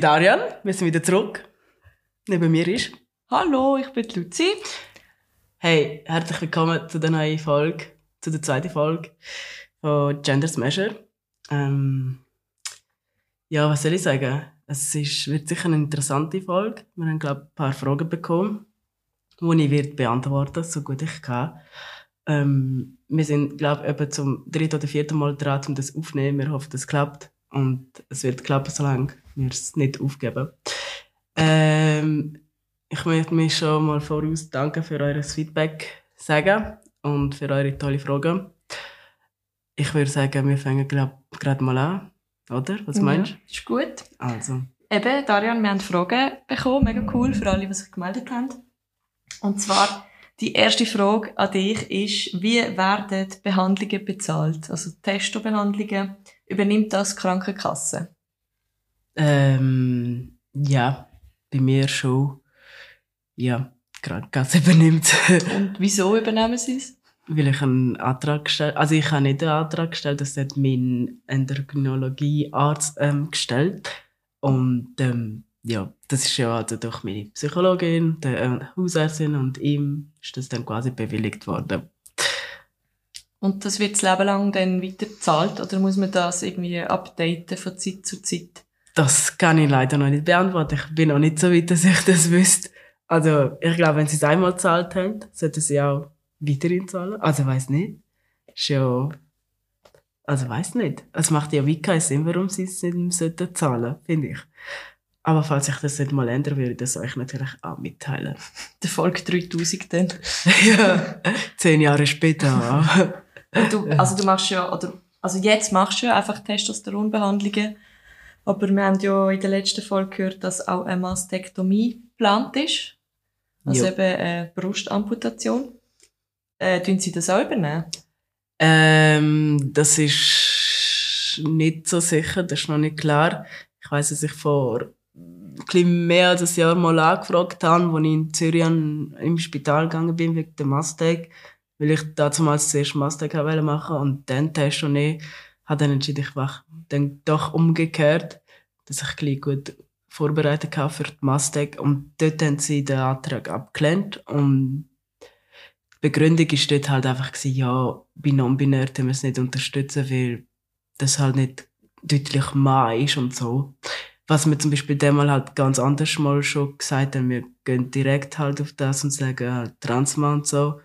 bin Darian, wir sind wieder zurück. Neben mir ist. Hallo, ich bin Luzi. Hey, herzlich willkommen zu der neuen Folge, zu der zweiten Folge von Gender Smasher. Ähm, ja, was soll ich sagen? Es ist, wird sicher eine interessante Folge. Wir haben, glaube ein paar Fragen bekommen, die ich wird beantworten so gut ich kann. Ähm, wir sind, glaube ich, zum dritten oder vierten Mal dran, um das aufzunehmen. Wir hoffen, das klappt. Und es wird klappen, solange wir es nicht aufgeben. Ähm, ich möchte mich schon mal voraus danken für euer Feedback sagen und für eure tolle Fragen. Ich würde sagen, wir fangen gerade mal an, oder? Was meinst du? Ja, ist gut. Also. Eben, Darian, wir haben Fragen bekommen, mega cool für alle, die sich gemeldet haben. Und zwar, die erste Frage an dich ist, wie werden Behandlungen bezahlt? Also Testobehandlungen, übernimmt das die Krankenkasse? Ähm, ja, bei mir schon. Ja, die Krankenkasse übernimmt. Und wieso übernehmen sie es? Weil ich einen Antrag gestellt Also ich habe nicht einen Antrag gestellt, das hat mein Endokrinologiearzt ähm, gestellt. Und ähm, ja, das ist ja also durch meine Psychologin, der äh, Hausärztin und ihm ist das dann quasi bewilligt worden. Und das wird das Leben lang dann weiter bezahlt oder muss man das irgendwie updaten von Zeit zu Zeit? Das kann ich leider noch nicht beantworten. Ich bin noch nicht so weit, dass ich das wüsste. Also, ich glaube, wenn sie es einmal gezahlt haben, sollten sie auch weiterhin zahlen. Also, weiß nicht. Ist ja, also, weiß nicht. Es macht ja wie keinen Sinn, warum sie es nicht mehr zahlen sollten, finde ich. Aber falls sich das nicht mal ändern würde, das euch natürlich auch mitteilen. Der Folge 3000 dann. ja, zehn Jahre später. du, also du machst ja, oder, also jetzt machst du ja einfach Testosteronbehandlungen. Aber wir haben ja in der letzten Folge gehört, dass auch eine Mastektomie geplant ist. Also jo. eben eine Brustamputation. Äh, tun Sie das auch übernehmen? Ähm, das ist nicht so sicher, das ist noch nicht klar. Ich weiß, dass ich vor ein mehr als ein Jahr mal angefragt habe, als ich in Zürich im Spital gegangen bin wegen der Mastec, weil ich damals zuerst Mastec machen und dann Test und ich habe dann entschieden, ich mache dann doch umgekehrt, dass ich gleich gut vorbereitet habe für die Mastec und dort haben sie den Antrag abgelehnt und die Begründung war dort halt einfach, gewesen, ja, bei non-binär wir es nicht unterstützen, weil das halt nicht deutlich Mann ist und so. Was wir zum Beispiel demal halt ganz anders mal schon gesagt haben, wir gehen direkt halt auf das und sagen halt Transmann und so.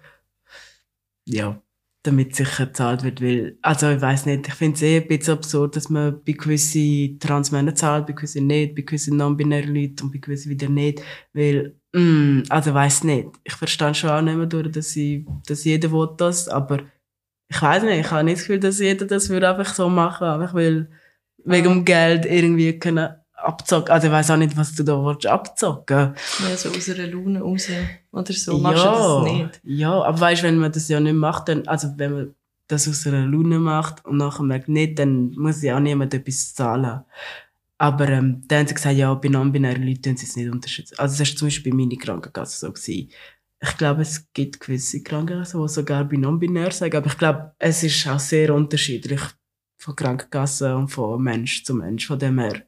Ja, damit sicher gezahlt wird, weil, also ich weiß nicht, ich finde es eh ein bisschen absurd, dass man bei gewissen Transmännern zahlt, bei gewissen nicht, bei gewissen non-binären Leuten und bei gewissen wieder nicht, weil, mm, also ich weiß nicht. Ich verstehe schon auch nicht mehr durch, dass, ich, dass jeder will das, aber ich weiß nicht, ich habe nicht das Gefühl, dass jeder das würde einfach so machen, einfach weil, wegen dem Geld irgendwie können abzocken. Also ich weiß auch nicht, was du da willst, abzocken Ja, so aus einer Laune raus oder so. Machst ja, du das nicht? Ja, aber weißt, wenn man das ja nicht macht, dann, also wenn man das aus einer Laune macht und nachher merkt nicht, dann muss ja auch niemand etwas zahlen. Aber ähm, dann haben sie gesagt, ja, bei non-binären Leuten sie es nicht unterstützen. Also das war zum Beispiel bei meiner Krankenkasse so. Gewesen. Ich glaube, es gibt gewisse Krankenkassen, die sogar bei non-binär sagen, aber ich glaube, es ist auch sehr unterschiedlich von Krankenkassen und von Mensch zu Mensch. Von dem her,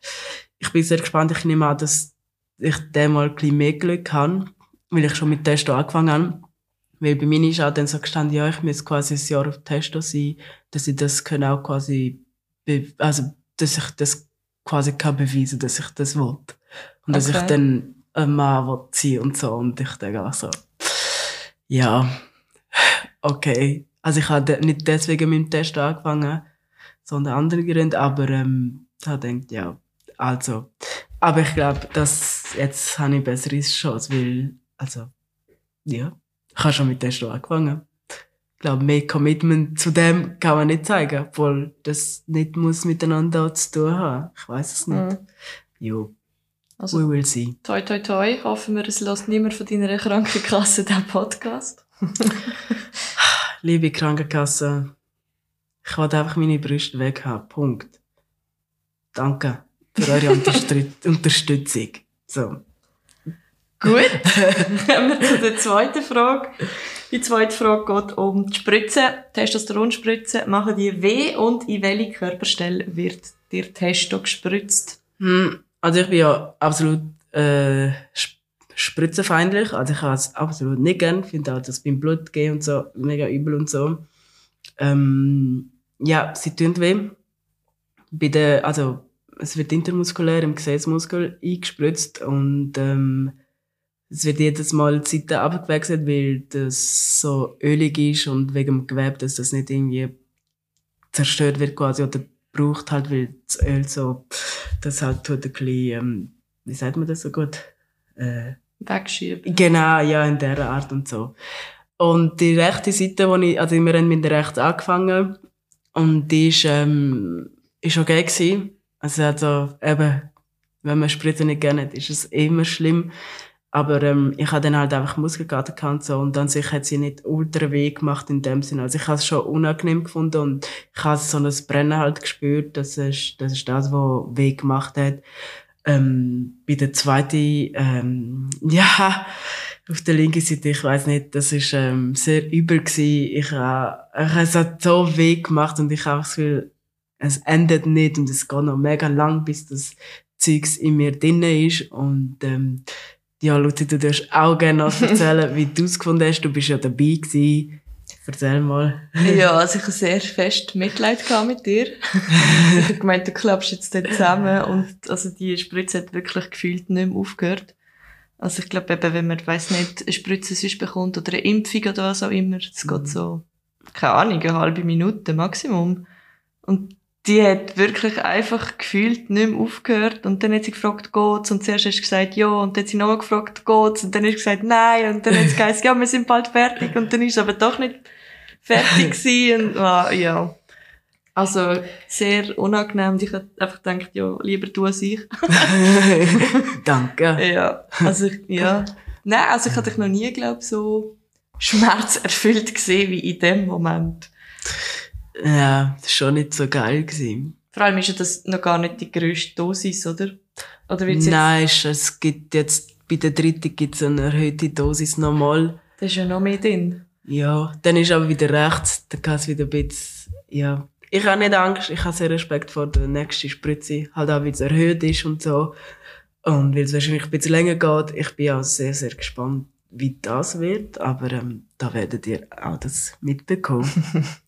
ich bin sehr gespannt. Ich nehme an, dass ich dem mal ein bisschen mehr Glück habe, weil ich schon mit Testo angefangen habe. Weil bei mir ist auch dann so gestanden, ja, ich muss quasi ein Jahr auf Testo sein, dass ich das kann auch quasi, also, dass ich das quasi kann beweisen, dass ich das will. Und okay. dass ich dann ein Mann will sein und so. Und ich denke auch so, ja, okay. Also ich habe nicht deswegen mit dem Test angefangen, sondern andere Gründe, aber ähm, ich gedacht, ja, also. Aber ich glaube, dass jetzt habe ich bessere Chance, weil, also, ja, ich habe schon mit der Show angefangen. Ich glaube, mehr Commitment zu dem kann man nicht zeigen, obwohl das nicht muss miteinander zu tun haben. Ich weiß es nicht. Mhm. Jo. Also, We will see. Toi, toi, toi. Hoffen wir, es lässt niemand von deiner Krankenkasse den Podcast. Liebe Krankenkasse, ich wollte einfach meine Brüste weg haben. Punkt. Danke für eure Unterstützung. So. Gut, kommen wir zu der zweiten Frage. Die zweite Frage geht um die Spritze, Testosteronspritze. Machen die weh und in welche Körperstelle wird dir Testo gespritzt? Hm, Also ich bin ja absolut äh, sp- spritzenfeindlich. Also ich habe es absolut nicht gern. Ich finde auch das beim Blut gehen und so mega übel und so. Ähm, ja, sie tun weh. Bei der, also es wird intermuskulär im Gesäßmuskel eingespritzt und ähm, es wird jedes Mal die Seite abgewechselt, weil das so ölig ist und wegen dem Gewebe, dass das nicht irgendwie zerstört wird quasi oder braucht halt, weil das Öl so, das halt tut ein bisschen, ähm, wie sagt man das so gut? Äh, Wegschieben. Genau, ja, in dieser Art und so. Und die rechte Seite, wo ich, also wir haben mit der rechts angefangen und die ist, ähm, ist okay gewesen. Also, also eben, wenn man Spritzen nicht gerne hat, ist es immer schlimm. Aber ähm, ich habe dann halt einfach Muskelkater gehabt und so und an sich hat sie nicht ultra weh gemacht in dem Sinne. Also ich habe es schon unangenehm gefunden und ich habe so ein Brennen halt gespürt. Das ist das, ist das was weh gemacht hat. Ähm, bei der zweiten, ähm, ja, auf der linken Seite, ich weiß nicht, das ist ähm, sehr übel gewesen. Ich, äh, ich, es hat so weh gemacht und ich habe das Gefühl, es endet nicht und es geht noch mega lang, bis das Zeugs in mir drinne ist und ähm, ja, Luzi, du darfst auch gerne noch erzählen, wie du es gefunden hast. Du bist ja dabei gewesen. Erzähl mal. Ja, also ich habe sehr fest Mitleid mit dir. ich habe gemeint, du klappst jetzt dort zusammen und also die Spritze hat wirklich gefühlt nicht mehr aufgehört. Also ich glaube eben, wenn man, weiss nicht, eine Spritze sonst bekommt oder eine Impfung oder was auch immer, das Mhm. geht so, keine Ahnung, eine halbe Minute Maximum. Und die hat wirklich einfach gefühlt nicht mehr aufgehört. Und dann hat sie gefragt, geht's? Und zuerst hast du gesagt, ja. Und dann hat sie nochmal gefragt, geht's? Und dann hast du gesagt, nein. Und dann hat sie gesagt, ja, wir sind bald fertig. Und dann ist es aber doch nicht fertig gewesen. Und, ah, ja. Also, sehr unangenehm. Ich hab einfach gedacht, ja, lieber du als ich. Danke. Ja. Also, ja. Nein, also ich hatte dich noch nie, glaube so schmerzerfüllt gesehen wie in dem Moment. Ja, das war schon nicht so geil. Gewesen. Vor allem ist ja das noch gar nicht die grösste Dosis, oder? Oder wird's jetzt, Nein, es- es gibt jetzt, bei der dritten gibt es eine erhöhte Dosis nochmal. da ist ja noch mehr drin. Ja, dann ist aber wieder rechts, dann kann es wieder ein bisschen, ja. Ich habe nicht Angst, ich habe sehr Respekt vor der nächsten Spritze, halt auch, weil es erhöht ist und so. Und weil es wahrscheinlich ein bisschen länger geht. Ich bin auch sehr, sehr gespannt, wie das wird, aber ähm, da werdet ihr auch das mitbekommen.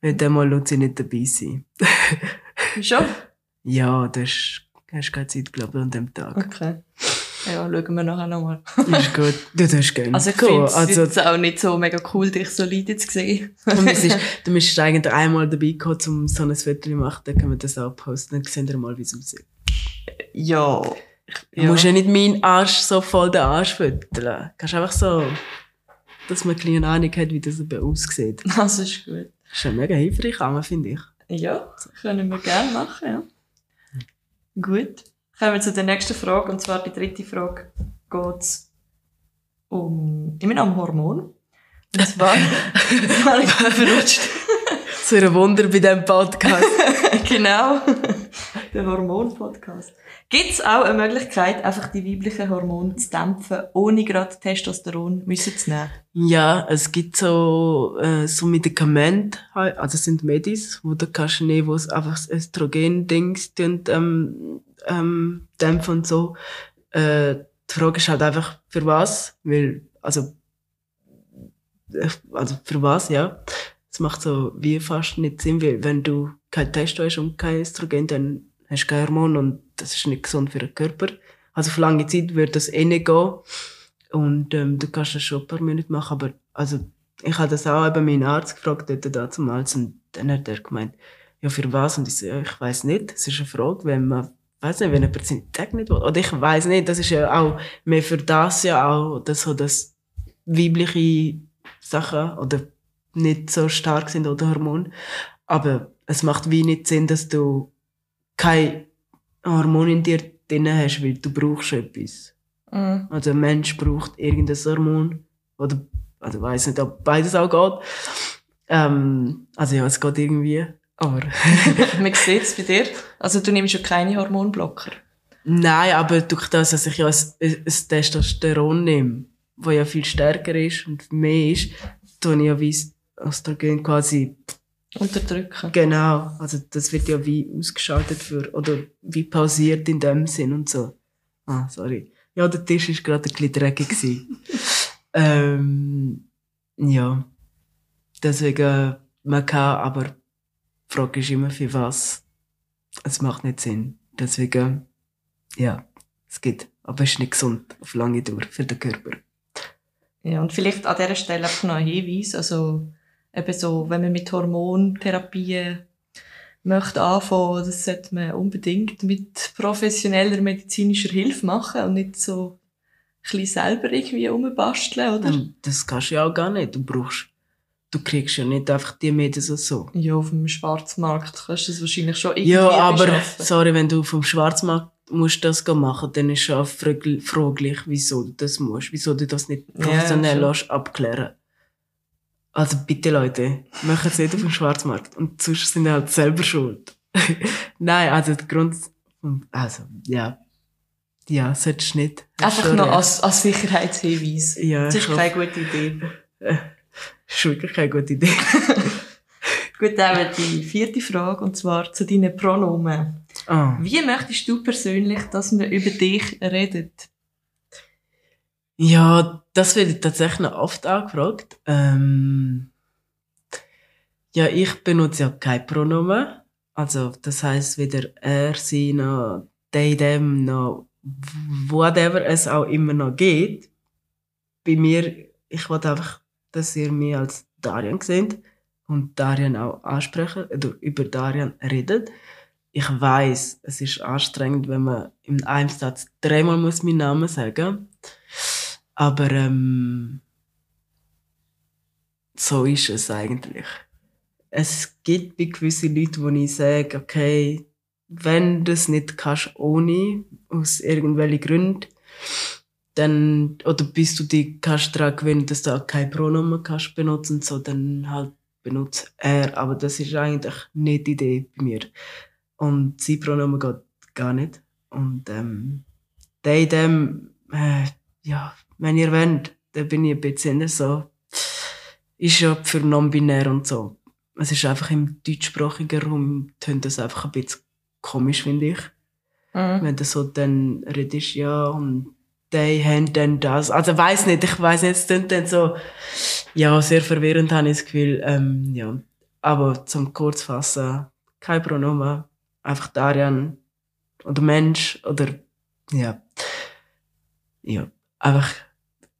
Wird dann mal Luzi nicht dabei sein. Schon? Ja, du hast, hast keine Zeit, glaube ich, an dem Tag. Okay. Ja, schauen wir nachher nochmal. Ist gut. Du darfst gerne Also ich finde es Also, jetzt auch nicht so mega cool, dich so leiden zu sehen. du du müsstest eigentlich einmal dabei kommen, um so ein Foto zu machen, dann können wir das auch posten, dann sehen wir mal, wie es aussieht. ja. Du musst ja nicht meinen Arsch so voll den Arsch fütteln. Kannst einfach so, dass man eine kleine Ahnung hat, wie das aussieht. Das ist gut. Das ist schon mega hilfreich, finde ich. Ja, können wir gerne machen, ja. Gut. Kommen wir zu der nächsten Frage, und zwar die dritte Frage geht's um, immer noch um Hormon. Und zwar, zwar ich bin verrutscht. So ein Wunder bei diesem Podcast. genau. Der Hormon-Podcast. Gibt es auch eine Möglichkeit, einfach die weiblichen Hormone zu dämpfen, ohne gerade Testosteron müssen zu nehmen? ja, es gibt so, äh, so Medikamente, halt, also es sind Medis, wo du kannst nehmen, wo es einfach das Östrogen-Dings ähm, ähm, dämpfen und so. Äh, die Frage ist halt einfach, für was? Weil, also, äh, also für was, ja. Es macht so wie fast nicht Sinn, weil wenn du kein Testo hast und kein Östrogen, dann hast kein Hormon und das ist nicht gesund für den Körper. Also für lange Zeit wird das eh nicht gehen. Und ähm, du kannst das schon ein paar Minuten machen, aber also ich habe das auch eben meinen Arzt gefragt, dort damals, und dann hat er gemeint, ja, für was? Und ich so, ja, ich weiß nicht. Es ist eine Frage, wenn man, weiß nicht, wenn jemand seinen Tag nicht will. Oder ich weiß nicht, das ist ja auch mehr für das ja auch, dass so, dass weibliche Sachen oder nicht so stark sind oder Hormone. Aber es macht wie nicht Sinn, dass du kein Hormon in dir drin hast, weil du brauchst etwas. Mhm. Also ein Mensch braucht irgendein Hormon. Oder, also weiß nicht, ob beides auch geht. Ähm, also ja, es geht irgendwie. Aber Man sieht es bei dir. Also du nimmst ja keine Hormonblocker. nein, aber durch das, dass ich ja ein, ein Testosteron nehme, das ja viel stärker ist und mehr ist, tue ich ja wie Östrogen quasi Unterdrücken. Genau, also das wird ja wie ausgeschaltet für, oder wie pausiert in dem Sinn und so. Ah, sorry. Ja, der Tisch ist gerade ein bisschen dreckig gewesen. ähm, ja. Deswegen, man kann, aber die Frage ist immer für was. Es macht nicht Sinn. Deswegen, ja, es geht. Aber es ist nicht gesund auf lange Dauer für den Körper. Ja, und vielleicht an dieser Stelle einfach noch ein Hinweis. Also, eben so, wenn man mit Hormontherapien möchte anfangen, das sollte man unbedingt mit professioneller medizinischer Hilfe machen und nicht so ein selber irgendwie rumbasteln, oder? Und das kannst du ja auch gar nicht. Du brauchst, du kriegst ja nicht einfach die Medien so. Ja, auf dem Schwarzmarkt kannst du das wahrscheinlich schon irgendwie Ja, aber, beschaffen. sorry, wenn du vom Schwarzmarkt musst das machen, dann ist schon fragl- fraglich, wieso du das musst, wieso du das nicht Ja, professionell schon. lässt abklären. Also bitte Leute, machen es nicht auf dem Schwarzmarkt und sonst sind ihr halt selber schuld. Nein, also der Grund, also ja, ja, solltest du nicht. Einfach noch als, als Sicherheitshinweis. Ja, Das ist keine gute Idee. ist wirklich keine gute Idee. Gut, dann haben wir die vierte Frage, und zwar zu deinen Pronomen. Ah. Wie möchtest du persönlich, dass man über dich redet? Ja, das werde ich tatsächlich oft angefragt. Ähm, ja, ich benutze ja kein Pronomen. Also, das heißt weder er, sie, noch they, them, noch whatever es auch immer noch geht. Bei mir, ich wollte einfach, dass ihr mich als Darian seht und Darian auch ansprechen, oder über Darian redet. Ich weiß, es ist anstrengend, wenn man in einem Satz dreimal muss meinen Namen sagen aber ähm, so ist es eigentlich. Es gibt bei gewissen Leuten, wo ich sage, okay, wenn du es nicht kannst ohne, aus irgendwelchen Gründen, dann, oder bis du dich kannst daran gewöhnen, dass du auch kein Pronomen kannst benutzen, so, dann halt benutze er. Aber das ist eigentlich nicht die Idee bei mir. Und sein Pronomen geht gar nicht. Und, ähm, they, them, äh, ja, wenn ihr wollt, dann bin ich ein bisschen so, ist ja für non-binär und so. Es ist einfach im deutschsprachigen Raum, tönt das einfach ein bisschen komisch, finde ich. Mhm. Wenn du so dann redest, ja, und die haben dann das. Also, weiß nicht, ich weiß nicht, es tönt dann so, ja, sehr verwirrend, habe ich das Gefühl, ähm, ja. Aber zum Kurzfassen, kein Pronomen, einfach Darian oder Mensch oder, ja. Ja, einfach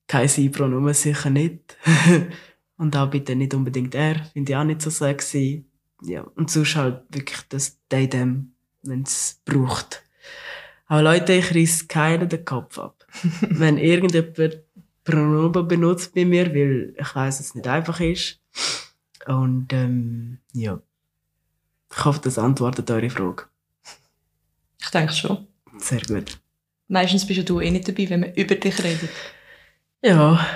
kein Sie-Pronomen, sicher nicht. und auch bitte nicht unbedingt er, finde ich auch nicht so sexy. Ja, und sonst halt wirklich das they, them, wenn es braucht. Aber Leute, ich reiss keinen den Kopf ab. wenn irgendjemand Pronomen benutzt bei mir, weil ich weiß, dass es nicht einfach ist. Und ähm, ja, ich hoffe, das antwortet eure Frage. Ich denke schon. Sehr gut. Meistens bist ja du eh nicht dabei, wenn man über dich redet. Ja,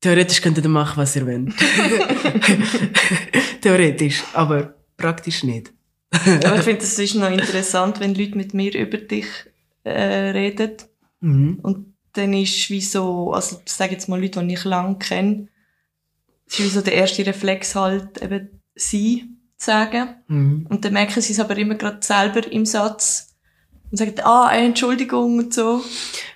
theoretisch könnt ihr machen, was ihr wollt. theoretisch, aber praktisch nicht. Aber ich finde, es ist noch interessant, wenn Leute mit mir über dich äh, reden. Mhm. Und dann ist wie so, also ich sage jetzt mal Leute, die ich lange kenne, ist wie so der erste Reflex halt eben sie zu sagen. Mhm. Und dann merken sie es aber immer gerade selber im Satz und sagen, ah, Entschuldigung und so.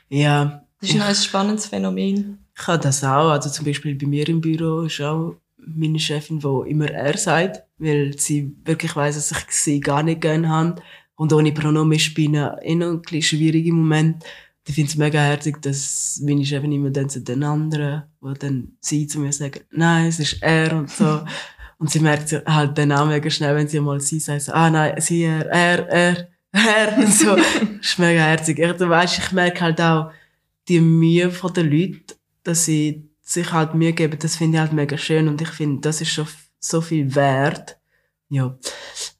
Ja, Das ist noch ein spannendes Phänomen. ich habe das auch. Also zum Beispiel bei mir im Büro ist auch meine Chefin, die immer er sagt, weil sie wirklich weiss, dass ich sie gar nicht gerne habe. Und ohne Pronomen ihnen eh noch ein bisschen schwierig im Moment. Ich finde es mega herzig, dass meine Chefin immer dann zu den anderen, wo dann sie zu mir sagen, nein, es ist er und so. Und sie merkt halt dann auch mega schnell, wenn sie mal sie sagt, so, ah nein, sie, er, er, er, er und so. das ist mega herzig. Ich, du weißt, ich merke halt auch die Mühe von den Leuten, dass sie sich halt Mühe geben, das finde ich halt mega schön und ich finde, das ist schon so viel wert. Ja,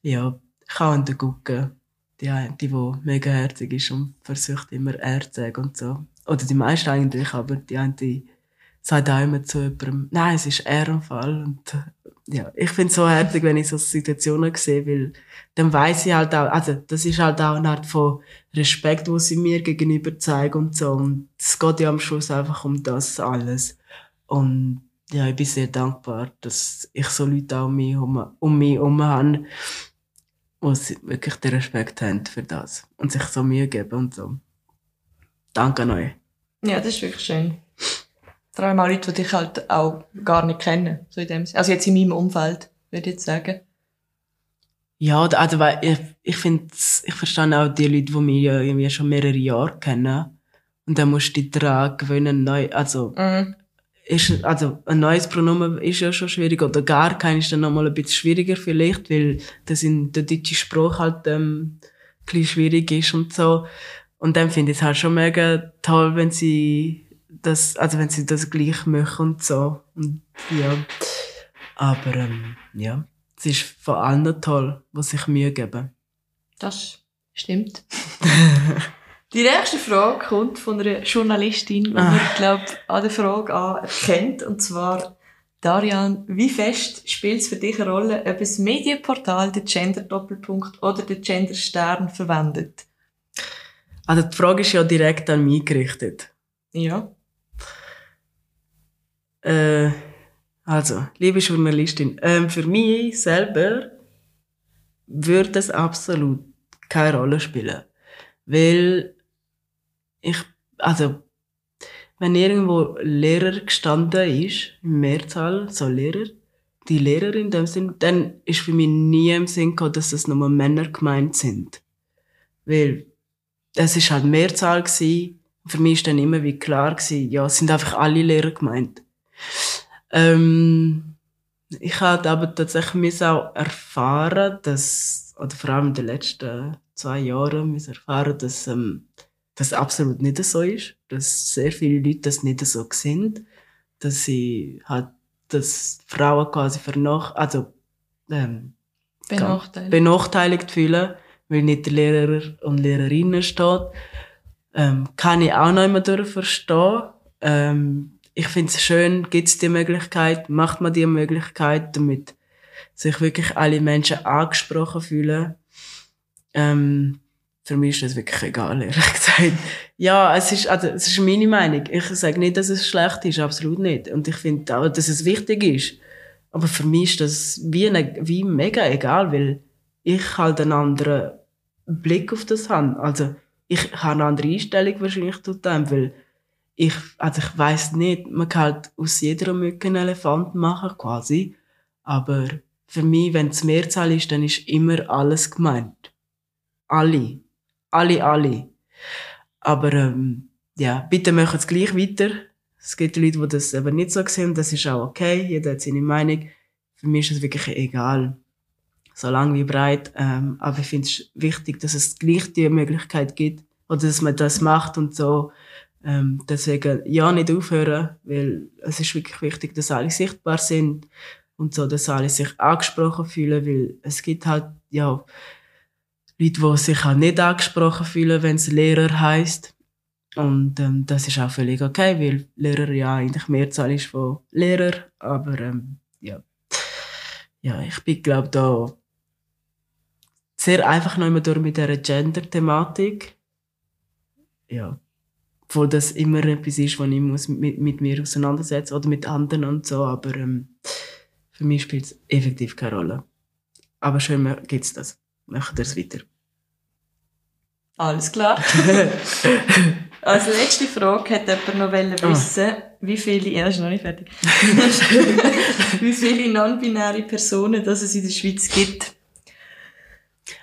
ja, ich kann gucken. Die, die, die mega herzig ist und versucht immer er zu sagen und so. Oder die meisten eigentlich, aber die eine, die sagt auch immer zu jemandem, nein, es ist er im Fall. Und ja, ich finde es so herzig, wenn ich so Situationen sehe, weil dann weiß ich halt auch, also das ist halt auch eine Art von Respekt, wo sie mir gegenüber zeigen und so. Und es geht ja am Schluss einfach um das alles. Und ja, ich bin sehr dankbar, dass ich so Leute auch um mich herum, um mich herum habe, die wirklich den Respekt haben für das und sich so Mühe geben und so. Danke an euch. Ja, das ist wirklich schön. Vor allem auch Leute, die dich halt auch gar nicht kennen. So in dem Sinne. Also jetzt in meinem Umfeld, würde ich jetzt sagen. Ja, also, weil ich, ich finde, ich verstehe auch die Leute, die mich ja irgendwie schon mehrere Jahre kennen. Und dann musst du dich daran gewöhnen, neu, also, Mhm. ist, also, ein neues Pronomen ist ja schon schwierig, oder gar kein ist dann nochmal ein bisschen schwieriger vielleicht, weil das in der deutschen Sprache halt, ähm, ein bisschen schwierig ist und so. Und dann finde ich es halt schon mega toll, wenn sie das, also wenn sie das gleich machen und so. Und, ja. Aber, ähm, ja. Es ist vor allem toll, was sich Mühe geben. Das stimmt. Die nächste Frage kommt von einer Journalistin, die Ah. man, glaube an der Frage an erkennt. Und zwar, Darian, wie fest spielt es für dich eine Rolle, ob ein Medienportal den Gender-Doppelpunkt oder den Gender-Stern verwendet? Also die Frage ist ja direkt an mich gerichtet. Ja. Äh, also, liebe Journalistin, ähm, für mich selber würde es absolut keine Rolle spielen. Weil ich, also, wenn irgendwo Lehrer gestanden ist, im Mehrzahl, so Lehrer, die Lehrerin in dem Sinn, dann ist für mich nie im Sinn gekommen, dass das nur Männer gemeint sind. Weil, es ist halt Mehrzahl gsi. Für mich ist dann immer wie klar gsi, ja, es sind einfach alle Lehrer gemeint. Ähm, ich habe aber tatsächlich auch erfahren, dass, oder vor allem in den letzten zwei Jahren erfahren, dass ähm, das absolut nicht so ist, dass sehr viele Leute das nicht so sind, dass sie halt, dass Frauen quasi vernach, also ähm, Benachteiligt. benachteiligt fühlen, weil nicht der Lehrer und Lehrerinnen steht. Ähm, kann ich auch noch immer durch verstehen. Ähm, ich finde es schön, gibt es die Möglichkeit, macht man die Möglichkeit, damit sich wirklich alle Menschen angesprochen fühlen. Ähm, für mich ist das wirklich egal, ehrlich gesagt. Ja, es ist, also, es ist meine Meinung. Ich sage nicht, dass es schlecht ist, absolut nicht. Und ich finde auch, dass es wichtig ist. Aber für mich ist das wie, eine, wie mega egal, weil ich halt einen anderen Blick auf das habe. Also, ich habe eine andere Einstellung wahrscheinlich zu dem, weil ich, also ich weiß nicht, man kann halt aus jeder Mücke einen Elefant machen, quasi. Aber für mich, wenn es Mehrzahl ist, dann ist immer alles gemeint. Alle. Alle, alle. Aber, ähm, ja, bitte machen es gleich weiter. Es gibt Leute, die das aber nicht so sehen, das ist auch okay, jeder hat seine Meinung. Für mich ist es wirklich egal. So lang wie breit. Ähm, aber ich finde es wichtig, dass es gleich die Möglichkeit gibt, oder dass man das macht und so. Ähm, deswegen, ja, nicht aufhören, weil es ist wirklich wichtig, dass alle sichtbar sind und so, dass alle sich angesprochen fühlen, weil es gibt halt, ja, Leute, die sich halt nicht angesprochen fühlen, wenn es Lehrer heißt. Und ähm, das ist auch völlig okay, weil Lehrer ja eigentlich Mehrzahl ist von Lehrer. Aber ähm, ja, ja, ich bin glaube da sehr einfach noch immer durch mit dieser Gender-Thematik. Ja, wo das immer etwas ist, was ich muss mit, mit mir auseinandersetzen oder mit anderen und so. Aber ähm, für mich spielt es effektiv keine Rolle. Aber schön gibt's das. Machen wir es weiter. Alles klar. Als letzte Frage hat jemand noch wollen Ah. wissen, wie viele, ja, ist noch nicht fertig, wie viele non-binäre Personen dass es in der Schweiz gibt.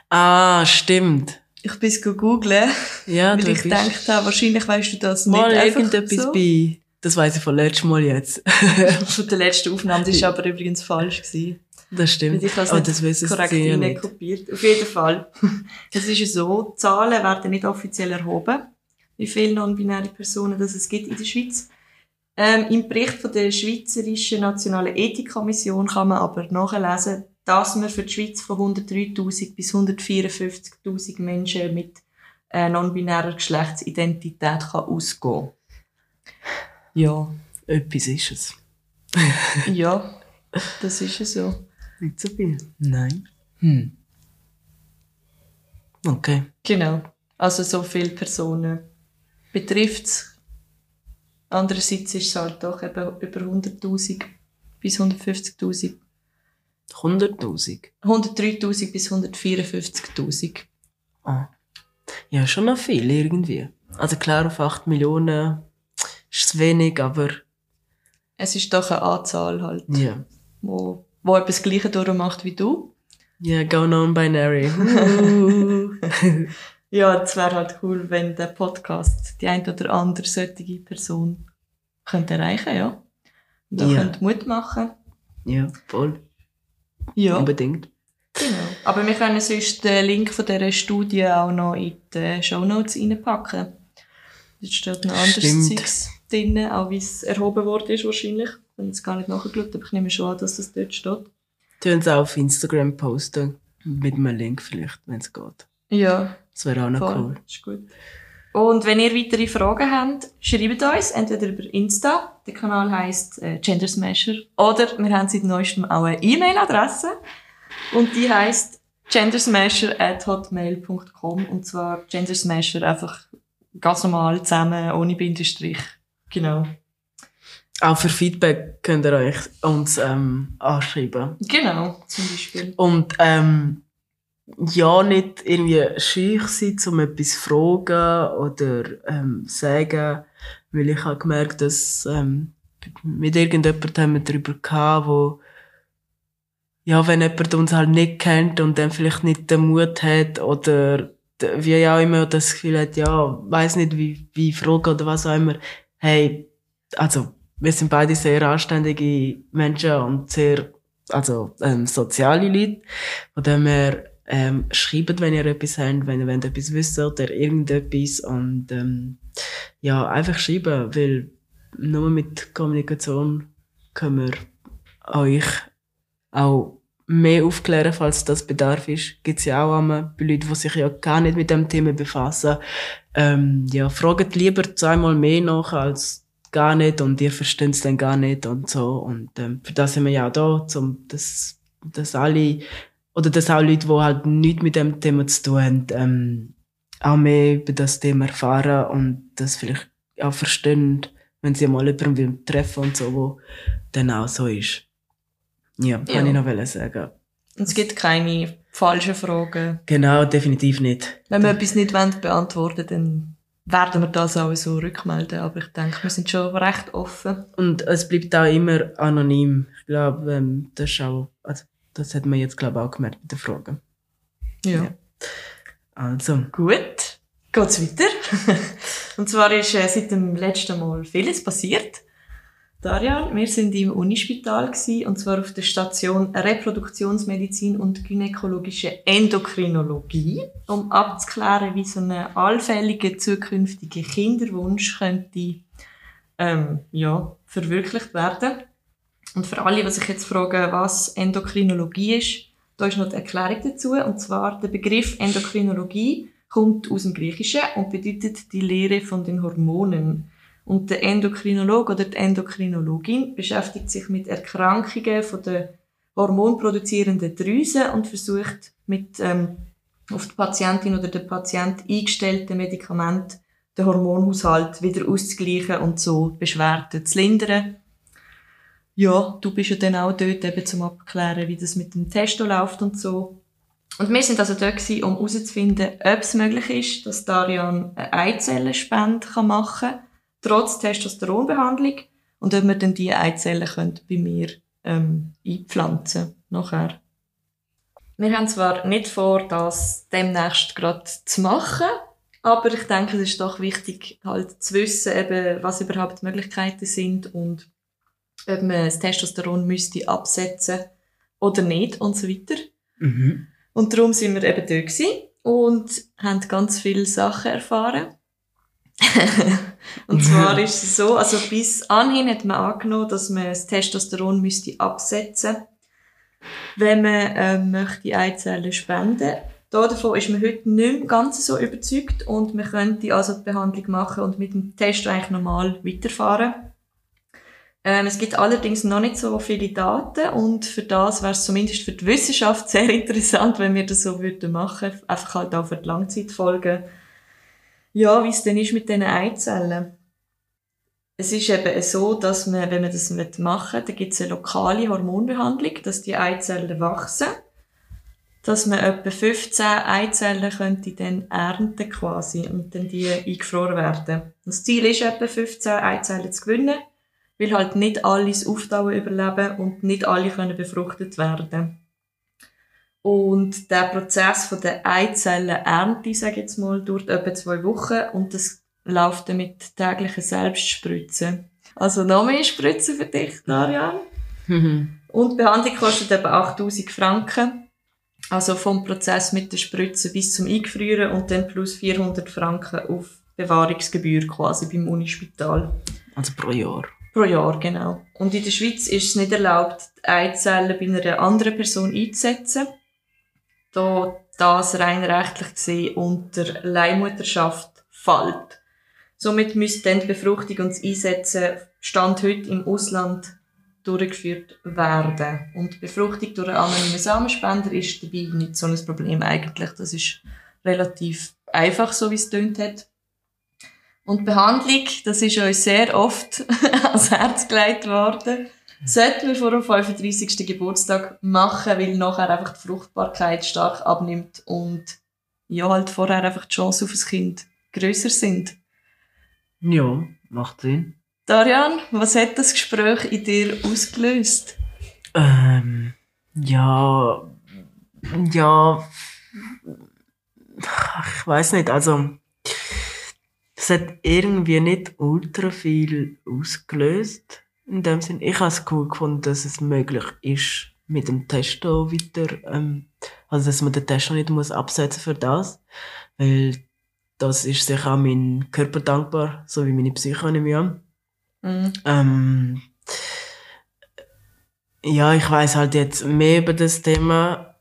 Ah, stimmt. Ich bin es googeln, Ja, weil ich gedacht habe, wahrscheinlich weißt du das nicht mal irgendetwas so. bei. Das weiß ich von letztem Mal jetzt. Von der letzten Aufnahme, das war aber übrigens falsch. Gewesen. Das stimmt. Weil ich habe es oh, nicht korrekt nicht. kopiert. Auf jeden Fall. Es ist ja so, Zahlen werden nicht offiziell erhoben, wie viele non-binäre Personen das es gibt in der Schweiz. Ähm, Im Bericht von der Schweizerischen Nationalen Ethikkommission kann man aber nachlesen, dass man für die Schweiz von 103.000 bis 154.000 Menschen mit äh, non-binärer Geschlechtsidentität kann ausgehen Ja, Etwas ist es. ja, das ist ja so. Nicht so viel. Nein. Hm. Okay. Genau. Also so viele Personen betrifft es. Andererseits ist es halt doch eben über 100'000 bis 150.000. 100'000? 103.000 bis 154.000. Ah. Ja, schon noch viel irgendwie. Also klar, auf 8 Millionen ist es wenig, aber Es ist doch eine Anzahl halt, ja. wo, wo etwas Gleiches durchmacht wie du. Ja, go non-binary. Uh. Ja, es wäre halt cool, wenn der Podcast die ein oder andere solche Person könnte erreichen, ja. Und da Ja. könnte Mut machen. ja, voll. Ja. Unbedingt. Genau. Aber wir können sonst den Link von dieser Studie auch noch in die Shownotes reinpacken. Dort steht noch anderes Stimmt. Zeugs drin, auch wie es erhoben worden ist wahrscheinlich. Ich habe jetzt gar nicht nachgeschaut, aber ich nehme schon an, dass das dort steht. Tun sie auch auf Instagram posten. Mit einem Link vielleicht, wenn es geht. Ja, Das wäre auch noch voll. cool. Ist gut. Und wenn ihr weitere Fragen habt, schreibt uns entweder über Insta, der Kanal heisst äh, Gender Smasher, oder wir haben seit neuestem auch eine E-Mail-Adresse und die heisst gendersmasher at hotmail.com und zwar Gender Smasher einfach ganz normal zusammen, ohne Bindestrich. Genau. Auch für Feedback könnt ihr euch uns ähm, anschreiben. Genau, zum Beispiel. Und ähm, ja, nicht irgendwie schüch sein, um etwas zu fragen oder ähm, sagen, weil ich habe gemerkt, dass ähm, mit irgendjemandem haben wir darüber gehabt, wo ja, wenn jemand uns halt nicht kennt und dann vielleicht nicht den Mut hat oder wie auch immer das Gefühl hat, ja, weiß nicht, wie, wie fragen oder was auch immer, hey, also, wir sind beide sehr anständige Menschen und sehr, also, ähm, soziale Leute. Von dem her, ähm, schreibt, wenn ihr etwas habt, wenn ihr wollt etwas wissen oder irgendetwas und, ähm, ja, einfach schreiben, weil nur mit Kommunikation können wir euch auch mehr aufklären, falls das Bedarf ist. Gibt's ja auch einmal bei Leuten, die sich ja gar nicht mit dem Thema befassen. Ähm, ja, fragt lieber zweimal mehr nach als gar nicht und ihr versteht es dann gar nicht und so. Und ähm, für das sind wir ja auch da, um dass, dass alle, oder dass auch Leute, die halt nichts mit dem Thema zu tun haben, ähm, auch mehr über das Thema erfahren und das vielleicht auch verstehen, wenn sie mal jemanden treffen und so, wo dann auch so ist. Ja, Ja. kann ich noch wollen sagen. Und es gibt keine falschen Fragen. Genau, definitiv nicht. Wenn wir etwas nicht wollen, beantworten dann werden wir das auch so rückmelden. Aber ich denke, wir sind schon recht offen. Und es bleibt auch immer anonym. Ich glaube, ähm, das ist auch, also, das hat man jetzt, glaube ich, auch gemerkt mit den Fragen. Ja. Ja. Also, Gut, geht's weiter. Und zwar ist äh, seit dem letzten Mal vieles passiert. Darian, wir sind im Unispital gsi und zwar auf der Station Reproduktionsmedizin und gynäkologische Endokrinologie, um abzuklären, wie so ein allfälliger zukünftiger Kinderwunsch könnte ähm, ja, verwirklicht werden. Und für alle, die sich jetzt fragen, was Endokrinologie ist, da ist noch die Erklärung dazu. Und zwar, der Begriff Endokrinologie kommt aus dem Griechischen und bedeutet die Lehre von den Hormonen. Und der Endokrinolog oder die Endokrinologin beschäftigt sich mit Erkrankungen von der hormonproduzierenden Drüse und versucht mit ähm, auf die Patientin oder den Patient eingestellten Medikament den Hormonhaushalt wieder auszugleichen und so Beschwerden zu lindern. Ja, du bist ja dann auch dort eben zum Abklären, wie das mit dem Testo läuft und so. Und wir sind also dort gewesen, um herauszufinden, ob es möglich ist, dass Darian eine Eizellenspende kann machen kann, trotz Testosteronbehandlung, und ob wir dann diese Eizellen bei mir ähm, einpflanzen nachher. Wir haben zwar nicht vor, das demnächst gerade zu machen, aber ich denke, es ist doch wichtig, halt zu wissen, eben, was überhaupt die Möglichkeiten sind und ob man das Testosteron müsste absetzen oder nicht und so weiter. mhm. Und darum sind wir eben dort gewesen und haben ganz viele Sachen erfahren. und zwar ist es so, also bis anhin hat man angenommen, dass man das Testosteron müsste absetzen, wenn man ähm, möchte Eizellen spenden. Da davon ist man heute nicht mehr ganz so überzeugt und man könnte also die Behandlung machen und mit dem Testo eigentlich normal weiterfahren. Ähm, es gibt allerdings noch nicht so viele Daten und für das wäre es zumindest für die Wissenschaft sehr interessant, wenn wir das so würden machen. Einfach halt auch für die Langzeitfolgen. Ja, wie es denn ist mit diesen Eizellen. es ist eben so, dass man, wenn man das machen will, dann gibt es eine lokale Hormonbehandlung, dass die Eizellen wachsen. Dass man etwa 15 Eizellen könnte dann ernten quasi und dann die eingefroren werden. Das Ziel ist etwa 15 Eizellen zu gewinnen, weil halt nicht alle das Auftauen überleben und nicht alle können befruchtet werden. Und der Prozess von der Eizellenernte, sage ich jetzt mal, dauert etwa zwei Wochen und das läuft mit täglichen Selbstspritzen. Also noch mehr Spritzen für dich, Darian. Und die Behandlung kostet etwa 8000 Franken. Also vom Prozess mit der Spritze bis zum Eingefrieren und dann plus 400 Franken auf Bewahrungsgebühr quasi beim Unispital. Also pro Jahr. Pro Jahr, genau. Und in der Schweiz ist es nicht erlaubt, die Eizellen bei einer anderen Person einzusetzen. Da das rein rechtlich gesehen unter Leihmutterschaft fällt. Somit müsste dann die Befruchtung und das Einsetzen Stand heute im Ausland durchgeführt werden. Und die Befruchtung durch einen anonymen Samenspender ist dabei nicht so ein Problem eigentlich. Das ist relativ einfach, so wie es tönt hat. Und Behandlung, das ist uns sehr oft ans Herz gelegt worden, sollten wir vor dem 35. Geburtstag machen, weil nachher einfach die Fruchtbarkeit stark abnimmt und ja, halt vorher einfach die Chance auf ein Kind grösser sind. Ja, macht Sinn. Darian, was hat das Gespräch in dir ausgelöst? Ähm, ja, ja, ich weiß nicht, also es hat irgendwie nicht ultra viel ausgelöst. In dem Sinn, ich habe es cool gefunden, dass es möglich ist, mit dem Testo weiter, ähm, also dass man den Testo nicht muss absetzen für das, weil das ist sicher auch mein Körper dankbar, so wie meine Psyche nehme ich an. Mhm. Ähm, ja, ich weiß halt jetzt mehr über das Thema.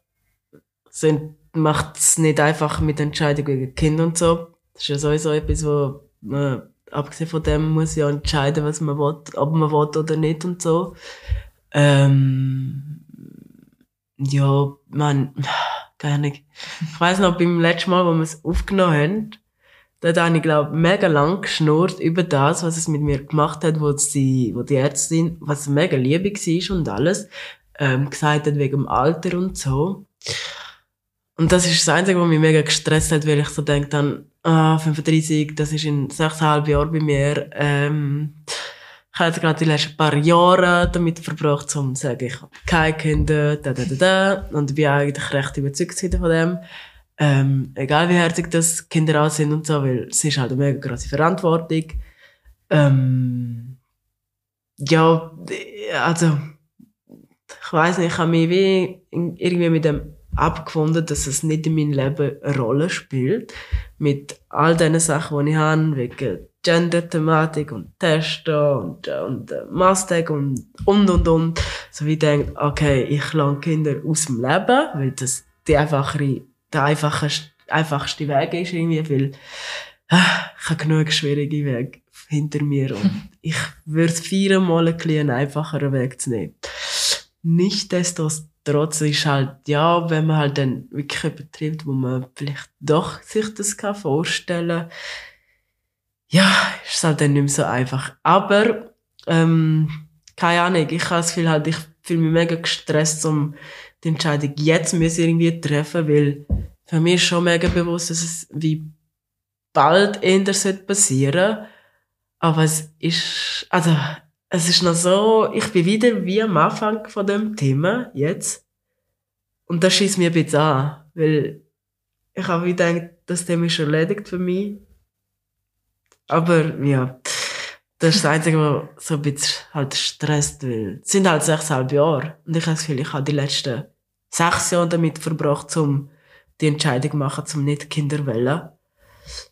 Sind, macht es nicht einfach mit Entscheidungen gegen Kinder und so. Das ist ja sowieso etwas, wo man, abgesehen von dem, muss ja entscheiden, was man will, ob man will oder nicht und so. Ähm, ja, man, keine Ahnung. Ich weiß noch, beim letzten Mal, wo wir es aufgenommen haben, da habe ich, glaube mega lang geschnurrt über das, was es mit mir gemacht hat, wo, sie, wo die Ärztin, was mega liebig war und alles, ähm, gesagt hat wegen dem Alter und so. Und das ist das Einzige, was mich mega gestresst hat, weil ich so denke dann, ah, 35, das ist in sechseinhalb Jahren bei mir, ähm, ich habe gerade die letzten paar Jahre damit verbracht, um zu sagen, ich habe keine Kinder, da, da, da, da, und ich bin eigentlich recht überzeugt von dem. Ähm, egal wie herzig das Kinder auch sind und so, weil es ist halt eine mega große Verantwortung. Ähm, ja, also, ich weiß nicht, ich habe mich wie irgendwie mit dem abgefunden, dass es nicht in meinem Leben eine Rolle spielt. Mit all diesen Sachen, die ich habe, wegen Gender-Thematik und Testo und, und äh, Mastag und und und und. So wie ich denke, okay, ich lasse Kinder aus dem Leben, weil das die einfachere der einfachste, einfachste Weg ist irgendwie, weil äh, ich habe genug schwierige Wege hinter mir und ich würde viermal ein bisschen einfacheren Weg zu nehmen. Nichtsdestotrotz ist halt, ja, wenn man halt dann wirklich übertrifft, wo man vielleicht doch sich das kann vorstellen ja, ist es halt dann nicht mehr so einfach. Aber, ähm, keine Ahnung, ich habe das Gefühl halt, ich fühle mich mega gestresst, um die Entscheidung jetzt müssen irgendwie treffen, weil für mich ist schon mega bewusst, dass es wie bald eher passieren Aber es ist, also, es ist noch so, ich bin wieder wie am Anfang von dem Thema, jetzt. Und das schießt mir ein bisschen an, weil ich habe gedacht, das Thema ist erledigt für mich. Aber, ja, das ist das Einzige, was so ein bisschen halt stresst, weil es sind halt sechseinhalb Jahre. Und ich habe das Gefühl, ich habe die letzten sechs Jahre damit verbracht, um die Entscheidung machen, zum nicht Kinder wollen.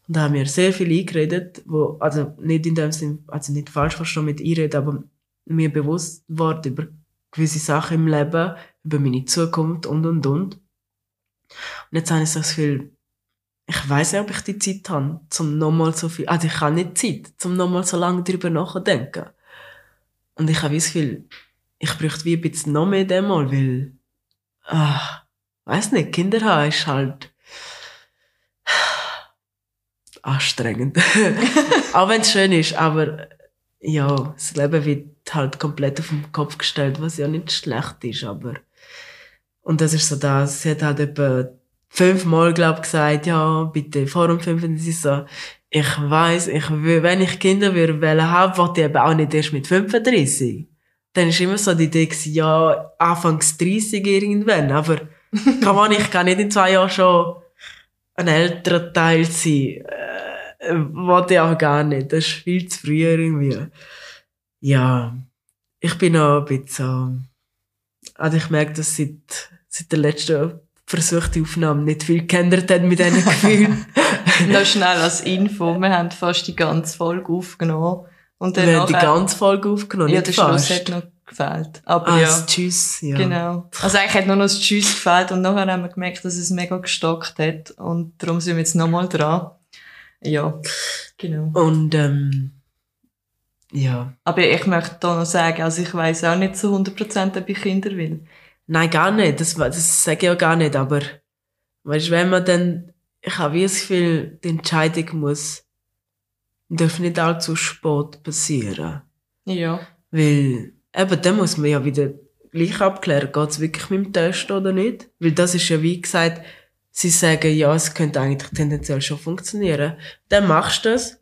Und da haben wir sehr viel eingeredet, wo, also nicht in dem Sinn, also nicht falsch verstanden mit einreden, aber mir bewusst wurde über gewisse Sachen im Leben, über meine Zukunft und und und. Und jetzt habe ich das Gefühl, ich weiß nicht, ob ich die Zeit habe, zum nochmal so viel, also ich habe nicht Zeit, zum nochmal so lange darüber nachzudenken. Und ich habe das Gefühl, ich bräuchte wie ein bisschen noch mehr demal, weil, ah, weiß nicht, Kinder haben ist halt anstrengend. Auch wenn es schön ist, aber ja, das Leben wird halt komplett auf den Kopf gestellt, was ja nicht schlecht ist, aber und das ist so das, sie hat halt etwa fünfmal, glaub gesagt, ja, bitte vor dem fünften, sie so, ich weiß, ich will, wenn ich Kinder würde wollen haben, wollte ich eben auch nicht erst mit 35. Dann ist immer so die Idee ja, anfangs 30 irgendwann, aber kann man, ich kann nicht in zwei Jahren schon ein älterer Teil sein. Äh, wollte ich aber gar nicht. Das ist viel zu früh irgendwie. Ja, ich bin auch ein bisschen so, also ich merke, dass seit, seit der letzten versuchte Aufnahme nicht viel geändert hat mit diesen Gefühlen. Noch schnell als Info, wir haben fast die ganze Folge aufgenommen. Und dann wir haben die ganze Folge aufgenommen, Ja, nicht der Schluss hat noch gefehlt. Aber Ah, ja, das Tschüss, ja. genau. Also eigentlich hat nur noch das Tschüss gefehlt und nachher haben wir gemerkt, dass es mega gestockt hat und darum sind wir jetzt nochmal dran. Ja, genau. Und, ähm, ja. Aber ich möchte da noch sagen, also ich weiss auch nicht zu 100% ob ich Kinder will. Nein, gar nicht. Das, das sage ich auch gar nicht. Aber, weißt, wenn man dann, ich habe wie das Gefühl, die Entscheidung muss, darf nicht allzu spät passieren. Ja. Weil, eben, dann muss man ja wieder gleich abklären, geht es wirklich mit dem Test oder nicht? Weil das ist ja wie gesagt, sie sagen, ja, es könnte eigentlich tendenziell schon funktionieren. Dann machst du das,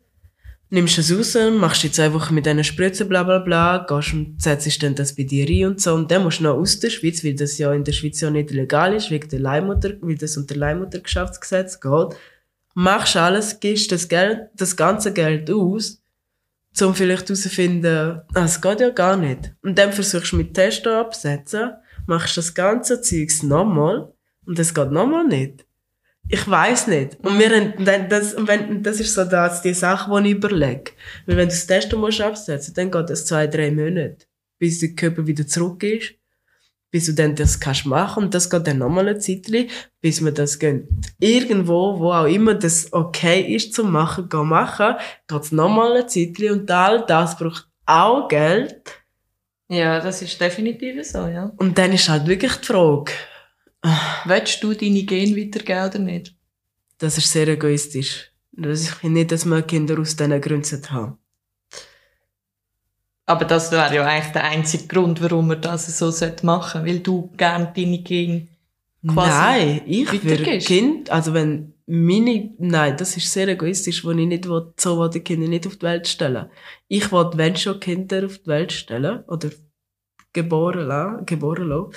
nimmst es raus, machst die zwei Wochen mit diesen Spritzen, bla bla bla, gehst und setzt dann das bei dir rein und so. Und dann musst du noch aus der Schweiz, weil das ja in der Schweiz ja nicht legal ist, wegen der Leihmutter, weil das unter Leihmuttergeschäftsgesetz geht. Machst alles, gibst das Geld, das ganze Geld aus, um vielleicht herauszufinden, ah, es geht ja gar nicht. Und dann versuchst du mit Testen absetzen, machst das ganze Zeugs nochmal und es geht nochmal nicht. Ich weiß nicht. Und wir haben, das, und wenn, das ist so das, die Sache, die ich überlege. Weil wenn du das Testen musst absetzen, dann geht es zwei, drei Monate, bis der Körper wieder zurück ist, bis du dann das kannst machen und das geht dann nochmal eine Zeit, bis man das gönnt. Irgendwo, wo auch immer das okay ist zum machen, gehen machen, geht es nochmal eine Zeit und all das braucht auch Geld. Ja, das ist definitiv so, ja. Und dann ist halt wirklich die Frage, Willst du deine Gene weitergeben oder nicht? das ist sehr egoistisch. Das ich finde nicht, dass man Kinder aus diesen Gründen haben. Aber das wäre ja eigentlich der einzige Grund, warum man das so machen sollte, weil du gerne deine Gene quasi Nein, ich würde. Kind, also wenn meine, nein, das ist sehr egoistisch, wo ich nicht will, so will die Kinder nicht auf die Welt stellen. Ich will, wenn schon Kinder auf die Welt stellen, oder geboren lassen, geboren lassen,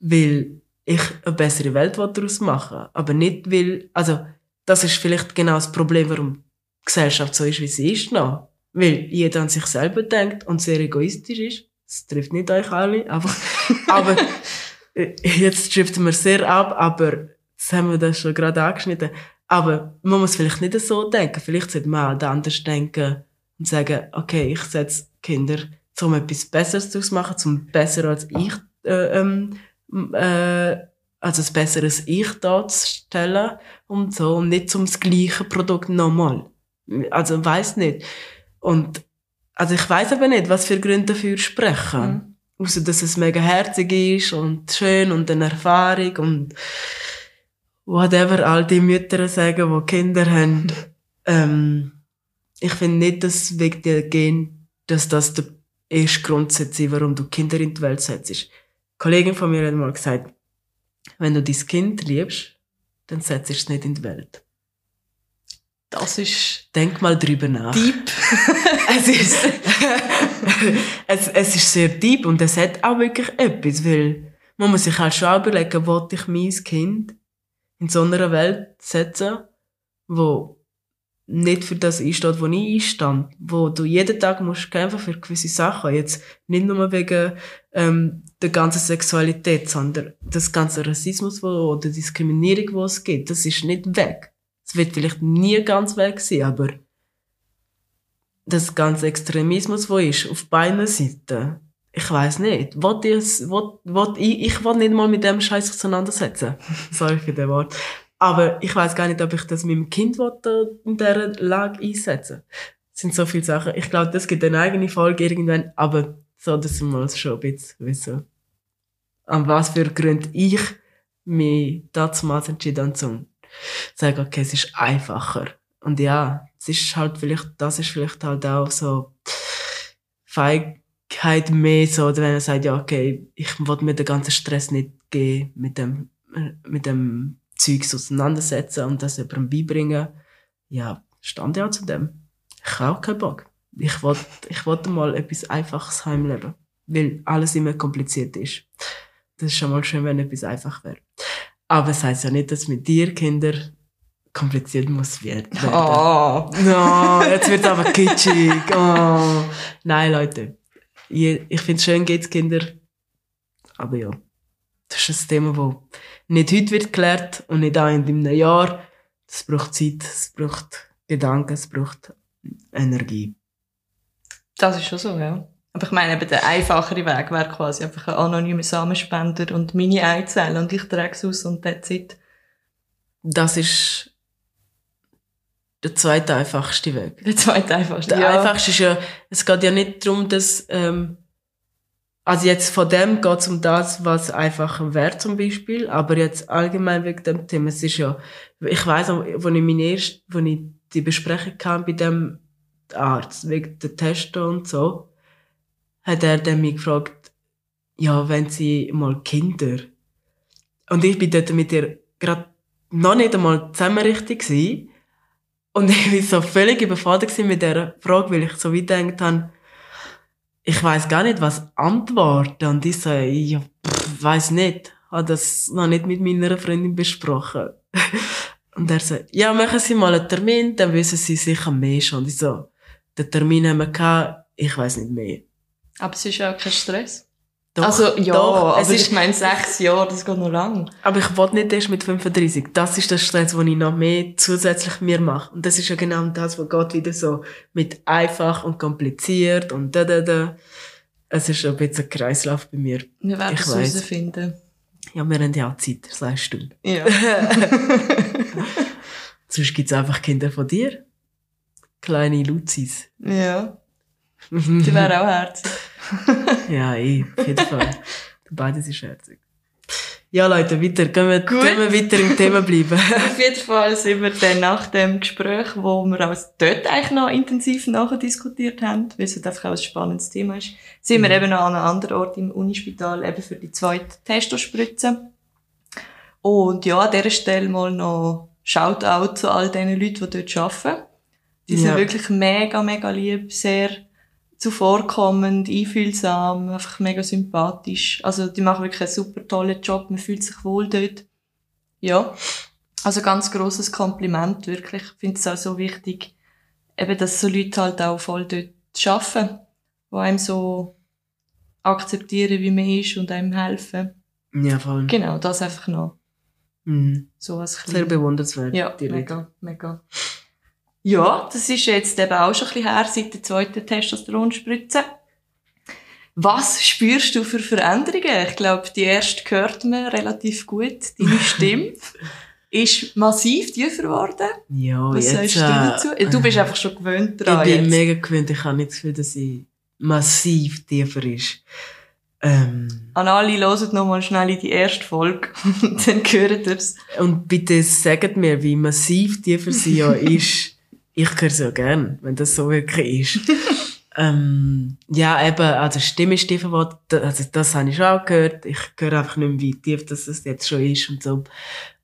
weil ich eine bessere Welt daraus machen. Aber nicht, weil, also, das ist vielleicht genau das Problem, warum die Gesellschaft so ist, wie sie ist noch. Weil jeder an sich selber denkt und sehr egoistisch ist. Das trifft nicht euch alle, aber, aber, äh, jetzt driften wir sehr ab, aber das haben wir das schon gerade angeschnitten. Aber man muss vielleicht nicht so denken. Vielleicht sollte man halt anders denken und sagen, okay, ich setze Kinder, um etwas Besseres daraus zu machen, zum besser als ich, äh, ähm, äh, also ein besseres Ich darzustellen und so, und nicht zum das gleiche Produkt nochmal. Also, weiß nicht. Und, also ich weiß aber nicht, was für Gründe dafür sprechen. Mhm. Außer, dass es mega herzig ist und schön und eine Erfahrung und whatever all die Mütter sagen, die Kinder haben. ähm, ich finde nicht, dass wegen der Gen, dass das der erste Grund sein warum du Kinder in die Welt setzt. Kollegin von mir hat mal gesagt, wenn du dein Kind liebst, dann setzt es nicht in die Welt. Das ist Denk mal drüber nach. deep. es ist, es, es ist sehr deep und es hat auch wirklich etwas, weil man muss sich halt schon überlegen, will ich mein Kind in so einer Welt setzen, wo nicht für das einsteht, wo ich einstand, wo du jeden Tag musst kämpfen für gewisse Sachen. Jetzt nicht nur wegen ähm, der ganzen Sexualität, sondern das ganze Rassismus oder Diskriminierung, wo es gibt, das ist nicht weg. Es wird vielleicht nie ganz weg sein, aber das ganze Extremismus, wo ist, auf beiden Seiten, ich weiß nicht. Wollt ich, ich will nicht mal mit dem Scheiß auseinandersetzen. Sorry für den Wort. Aber ich weiß gar nicht, ob ich das meinem Kind will, da in dieser Lage einsetzen Es sind so viele Sachen. Ich glaube, das gibt eine eigene Folge irgendwann, aber so, dass wir mal schon ein bisschen wissen, an was für Gründen ich mich damals entschieden habe, zu sagen, okay, es ist einfacher. Und ja, es ist halt vielleicht, das ist vielleicht halt auch so, Feigheit mehr so, oder wenn man sagt, ja, okay, ich will mir den ganzen Stress nicht geben, mit dem, mit dem Zeugs auseinandersetzen und das jemandem beibringen, ja, stand ja zu dem. Ich habe auch keinen Bock. Ich wollte ich wollte mal etwas Einfaches heimleben. Weil alles immer kompliziert ist. Das ist schon mal schön, wenn etwas einfach wäre. Aber es heisst ja nicht, dass mit dir Kinder kompliziert muss werden. Oh. No, jetzt wird aber kitschig. Oh. Nein, Leute. Ich finde es schön, geht's Kinder. Aber ja, das ist ein Thema, das nicht heute wird geklärt und nicht auch in einem Jahr. Es braucht Zeit, es braucht Gedanken, es braucht Energie. Das ist schon so, ja. Aber ich meine, eben der einfachere Weg wäre quasi einfach ein anonymer Samenspender und meine Eizellen und ich trage es aus und that's it. Das ist der zweite einfachste Weg. Der zweite einfachste, Der ja. einfachste ist ja, es geht ja nicht darum, dass, ähm, also jetzt von dem geht es um das, was einfacher wäre zum Beispiel, aber jetzt allgemein wegen dem Thema, es ist ja, ich weiss, als ich meine erste, wo ich die Besprechung kam bei dem Arzt, wegen der Testo und so, hat er dann mich gefragt, ja, wenn sie mal Kinder. Und ich bin dort mit ihr gerade noch nicht einmal zusammen richtig gewesen. Und ich war so völlig überfordert mit dieser Frage, weil ich so wie gedacht habe, ich weiß gar nicht, was antworten. Und ich so, pff, weiß nicht. Habe das noch nicht mit meiner Freundin besprochen. Und er so, ja, machen Sie mal einen Termin, dann wissen Sie sicher mehr schon. Und ich so, den Termin haben wir gehabt, ich weiß nicht mehr. Aber es ist ja kein Stress. Doch, also, ja, doch, es ist, ich meine, sechs Jahre, das geht noch lang. aber ich wollte nicht erst mit 35. Das ist der Stress, den ich noch mehr zusätzlich mir mache. Und das ist ja genau das, was geht wieder so mit einfach und kompliziert und da, da, da. Es ist ein bisschen ein Kreislauf bei mir. Wir werden Ich es herausfinden. Ja, wir haben ja auch Zeit, sagst du. Ja. Sonst gibt's einfach Kinder von dir. Kleine Luzis. ja. Die wären auch herzig. ja, eh, auf jeden Fall. Beides ist herzig. Ja, Leute, weiter. Gehen wir, Gut. gehen wir weiter im Thema bleiben. Auf jeden Fall sind wir dann nach dem Gespräch, wo wir auch dort eigentlich noch intensiv nachdiskutiert haben, weil es halt einfach auch ein spannendes Thema ist, sind wir eben noch an einem anderen Ort im Unispital eben für die zweite Testospritze. Und ja, an dieser Stelle mal noch Shoutout zu all den Leuten, die dort arbeiten. Die sind Ja. wirklich mega, mega lieb, sehr zuvorkommend, einfühlsam, einfach mega sympathisch. Also, die machen wirklich einen super tollen Job, man fühlt sich wohl dort. Ja. Also, ganz grosses Kompliment, wirklich. Ich finde es auch so wichtig, eben, dass so Leute halt auch voll dort arbeiten, die einem so akzeptieren, wie man ist und einem helfen. Ja, voll. Genau, das einfach noch. Mhm. So als Sehr bewundernswert. ja, die Leute. mega, mega. Ja, das ist jetzt eben auch schon ein bisschen her, seit der zweiten Testosteronspritze. Was spürst du für Veränderungen? Ich glaube, die erste hört man relativ gut. Deine Stimme ist massiv tiefer geworden. Ja, Was jetzt, sagst du dazu? äh, Du bist einfach schon gewöhnt dran Ich bin jetzt. mega gewöhnt. Ich habe nicht das Gefühl, dass sie massiv tiefer ist. Ähm, An alle hören noch mal schnell in die erste Folge. Dann hören ihr's. und bitte sagt mir, wie massiv tiefer sie ja ist. Ich höre sie ja gern, wenn das so wirklich ist. ähm, ja, eben, also Stimme ist. Da- Also das habe ich schon auch gehört. Ich höre einfach nicht mehr, wie tief das es jetzt schon ist und so.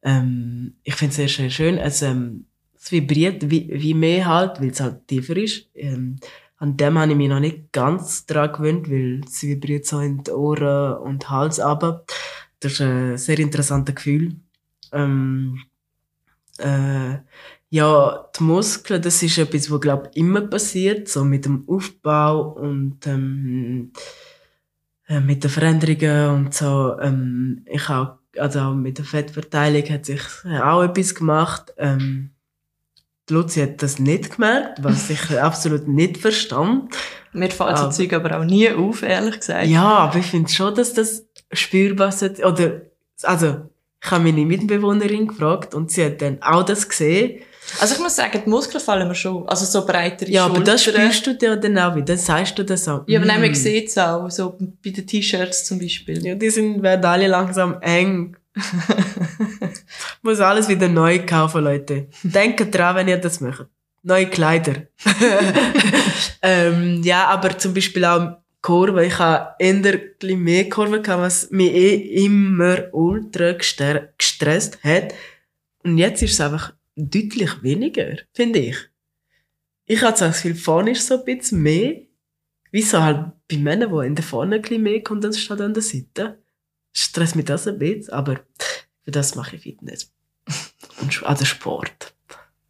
Ähm, ich finde es sehr, sehr schön. Es, ähm, es vibriert wie, wie mehr halt, weil es halt tiefer ist. Ähm, an dem habe ich mich noch nicht ganz dran gewöhnt, weil es vibriert so in die Ohren und Hals runter. Das ist ein sehr interessantes Gefühl. Ähm, äh, ja, die Muskeln, das ist etwas, was, glaube immer passiert, so mit dem Aufbau und ähm, äh, mit den Veränderungen und so. Ähm, ich auch, also auch mit der Fettverteilung hat sich auch etwas gemacht. Ähm, die Luzi hat das nicht gemerkt, was ich absolut nicht verstand. Mir fällt so. Zeug aber auch nie auf, ehrlich gesagt. Ja, aber ich finde schon, dass das spürbar ist. Oder, also, ich habe meine Mitbewohnerin gefragt und sie hat dann auch das gesehen. Also ich muss sagen, die Muskeln fallen mir schon. Also so breitere Ja, aber das Schultern. spürst du dir dann auch wieder. Dann sagst du das auch. Ja, aber nein, man Mm. sieht es auch, so bei den T-Shirts zum Beispiel. Ja, die sind, werden alle langsam eng. Muss alles wieder neu kaufen, Leute. Denkt dran, wenn ihr das macht. neue Kleider. ähm, ja, aber zum Beispiel auch Kurve. Ich habe eher mehr Kurven gehabt, was mich eh immer ultra gestresst hat. Und jetzt ist es einfach deutlich weniger, finde ich. Ich habe das Gefühl, vorne ist so ein bisschen mehr. Wieso halt bei Männern, die in der vorne ein bisschen mehr kommt, anstatt an der Seite. Stresst mich das ein bisschen, aber für das mache ich Fitness. Und also Sport.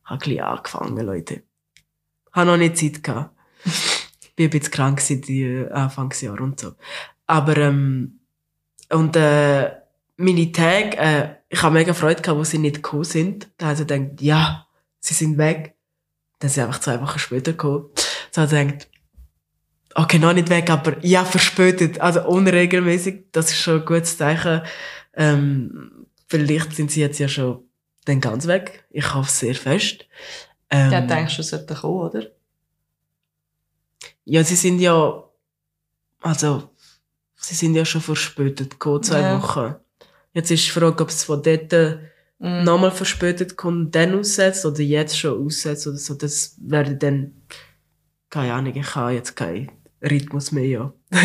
Habe ein bisschen angefangen, Leute. Habe noch nicht Zeit gehabt. Bin ein bisschen krank seit die Anfangsjahr und so. Aber, ähm, und, äh, meine Tage, äh, ich habe mega Freude gehabt, wo sie nicht gekommen sind. Da habe ich gedacht, ja, sie sind weg. Dann sind sie einfach zwei Wochen später gekommen. So habe ich gedacht, okay, noch nicht weg, aber ja, verspätet, also unregelmäßig, das ist schon ein gutes Zeichen. Ähm, vielleicht sind sie jetzt ja schon dann ganz weg. Ich hoffe sehr fest. Ähm, ja, denkst du, sollte kommen, oder? Ja, sie sind ja, also, sie sind ja schon verspätet gekommen, zwei ja. Wochen. Jetzt ist die Frage, ob es von dort mm. nochmal verspätet kommt, dann aussetzt oder jetzt schon aussetzt oder so. Das werde dann, keine Ahnung, ich habe jetzt keinen Rhythmus mehr, ja.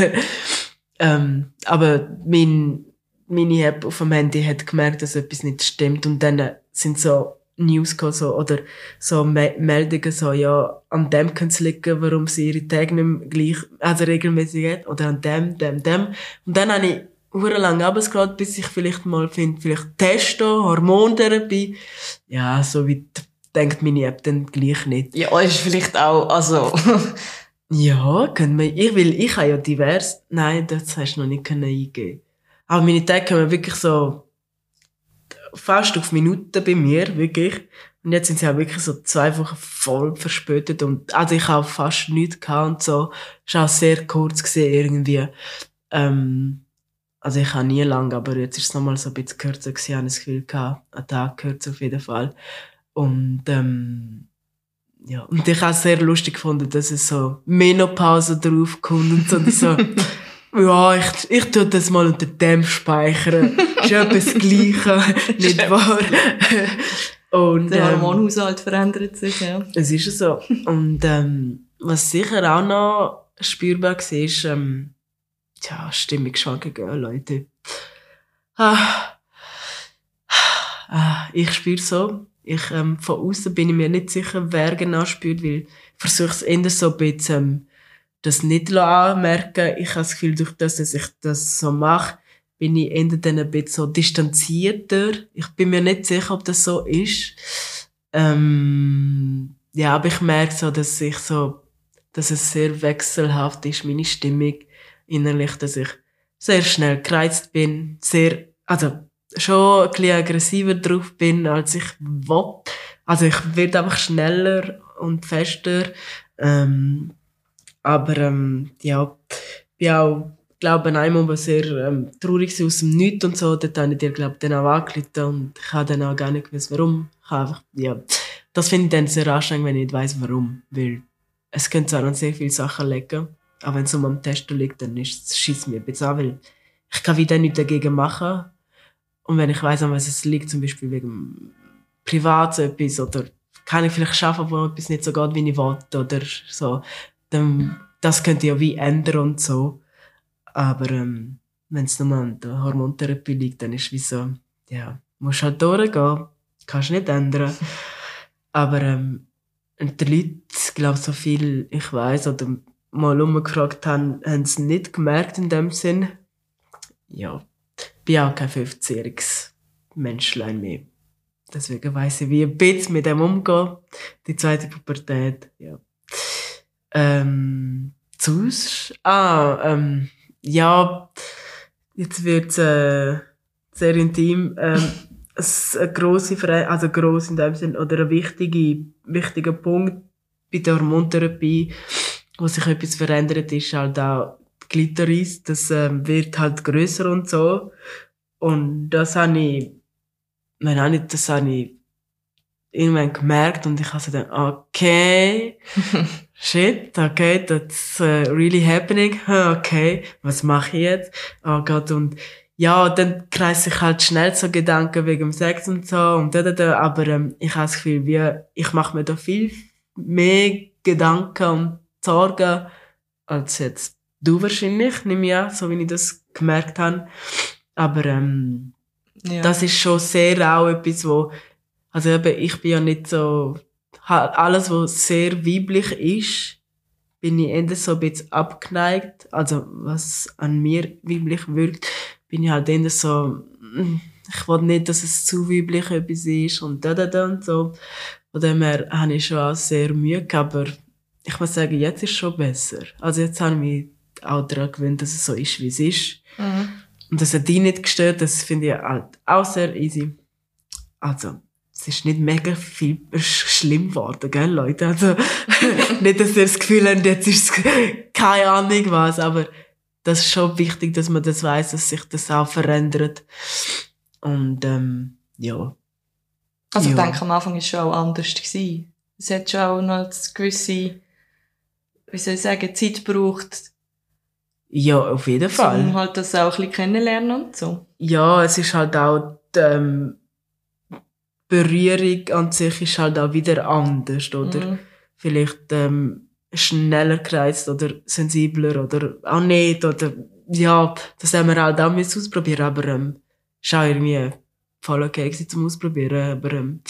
ähm, aber mein, meine App auf dem Handy hat gemerkt, dass etwas nicht stimmt und dann sind so News gekommen, so, oder so Me Meldungen so, ja, an dem könnte es liegen, warum sie ihre Tage nicht mehr gleich, also regelmäßig hat, oder an dem, dem, dem. Und dann habe ich hure lang abgescrollt, bis ich vielleicht mal finde, vielleicht Testo, Hormontherapie. Ja, so weit denkt meine App dann gleich nicht. Ja, ist vielleicht auch, also. ja, können wir, ich will, ich habe ja divers, nein, das hast du noch nicht können eingeben. Aber meine Tage kommen wirklich so, fast auf Minuten bei mir, wirklich. Und jetzt sind sie auch wirklich so zwei Wochen voll verspätet und, also ich habe fast nichts gehabt und so. Ist auch sehr kurz gesehen irgendwie. Ähm, also ich habe nie lang, aber jetzt ist es nochmal so ein bisschen kürzer gewesen, ich habe das Gefühl gehabt, ein Tag kürzer auf jeden Fall. Und, ähm, ja, und ich habe es sehr lustig gefunden, dass es so Menopause draufkommt und so, und so ja, ich, ich tu das mal unter dem speichern. ist ja etwas Gleiche, nicht wahr? und, Der ähm, Hormonhaushalt verändert sich, ja. Es ist so. Und, ähm, was sicher auch noch spürbar war, ist, ähm, Tja, Stimmungsschwankungen, Leute. Ah, ah, ich spüre so. Ich, ähm, von außen bin ich mir nicht sicher, wer genau spürt, weil ich versuche es eher so ein bisschen, ähm, das nicht anmerken. Ich habe das Gefühl, durch das, dass ich das so mache, bin ich eher dann ein bisschen so distanzierter. Ich bin mir nicht sicher, ob das so ist. Ähm, ja, aber ich merke so, dass ich so, dass es sehr wechselhaft ist, meine Stimmung innerlich, dass ich sehr schnell gereizt bin, sehr, also schon ein bisschen aggressiver drauf bin, als ich will. Also ich werde einfach schneller und fester. Ähm, aber ähm, ja, bin auch, glaube ich, einmal was sehr ähm, traurig aus dem Nichts und so. Dort habe ich dir, glaube ich, dann auch angerufen und ich habe dann auch gar nicht gewusst, warum. Ich einfach, ja, das finde ich dann sehr anstrengend, wenn ich nicht weiss, warum. Weil es könnte zwar an sehr viele Sachen liegen, aber wenn es um am Testo liegt, dann schießt es mir ein bisschen an, weil ich kann wieder nichts dagegen machen. Und wenn ich weiss, an was es liegt, zum Beispiel wegen privat etwas oder kann ich vielleicht schaffen, wo etwas nicht so geht, wie ich will oder so, dann das könnte ja wie ändern und so. Aber ähm, wenn es nur an der Hormontherapie liegt, dann ist es wie so, ja, musst halt durchgehen, kannst nicht ändern. Aber ähm, die Leute, glaube so viel ich weiß oder mal umgefragt haben, haben sie nicht gemerkt in dem Sinn. Ja, ich bin auch kein 15-jähriges Menschlein mehr. Deswegen weiss ich, wie ein bisschen mit dem umgehen. Die zweite Pubertät, ja. Ähm, sonst, ah, ähm, ja, jetzt wird's, äh, sehr intim, ähm, eine grosse Frage, also gross in dem Sinn, oder ein wichtiger, wichtiger Punkt bei der Hormontherapie wo sich etwas verändert, ist halt auch die Glitoris. Das ähm, wird halt größer und so. Und das habe ich, wenn auch nicht, das habe ich irgendwann gemerkt und ich habe so dann, okay, shit, okay, that's uh, really happening, okay, was mache ich jetzt? Oh Gott, und ja, dann kreise ich halt schnell so Gedanken wegen dem Sex und so und da, da, da, aber ähm, ich habe das Gefühl, wie, ich mache mir da viel mehr Gedanken und Sorgen als jetzt du wahrscheinlich, nehme ich an, so wie ich das gemerkt habe. Aber ähm, Ja. das ist schon sehr auch etwas, wo, also eben, ich bin ja nicht so, alles, was sehr weiblich ist, bin ich eher so ein bisschen abgeneigt. Also, was an mir weiblich wirkt, bin ich halt eher so, mm, ich will nicht, dass es zu weiblich etwas ist und da, da, da und so. Von dem her habe ich schon auch sehr Mühe gehabt, aber ich muss sagen, jetzt ist es schon besser. Also jetzt habe ich mich auch daran gewöhnt, dass es so ist, wie es ist. Mhm. Und das hat dich nicht gestört, das finde ich halt auch sehr easy. Also, es ist nicht mega viel sch- schlimm geworden, gell, Leute? Also, nicht, dass ihr das Gefühl habt, jetzt ist es keine Ahnung was, aber das ist schon wichtig, dass man das weiß, dass sich das auch verändert. Und, ähm, ja. Also ich Ja. denke, am Anfang war es schon auch anders. Gewesen. Es hat schon auch noch eine gewisse, wie soll ich sagen, Zeit gebraucht, Ja, auf jeden Fall. um halt das auch ein bisschen kennenlernen und so. Ja, es ist halt auch, die, ähm, Berührung an sich ist halt auch wieder anders, oder? Mhm. vielleicht ähm, schneller gereizt oder sensibler oder auch nicht oder ja, das haben wir halt auch müssen ausprobieren, aber ähm, ist auch irgendwie voll okay gewesen zum Ausprobieren, aber ähm,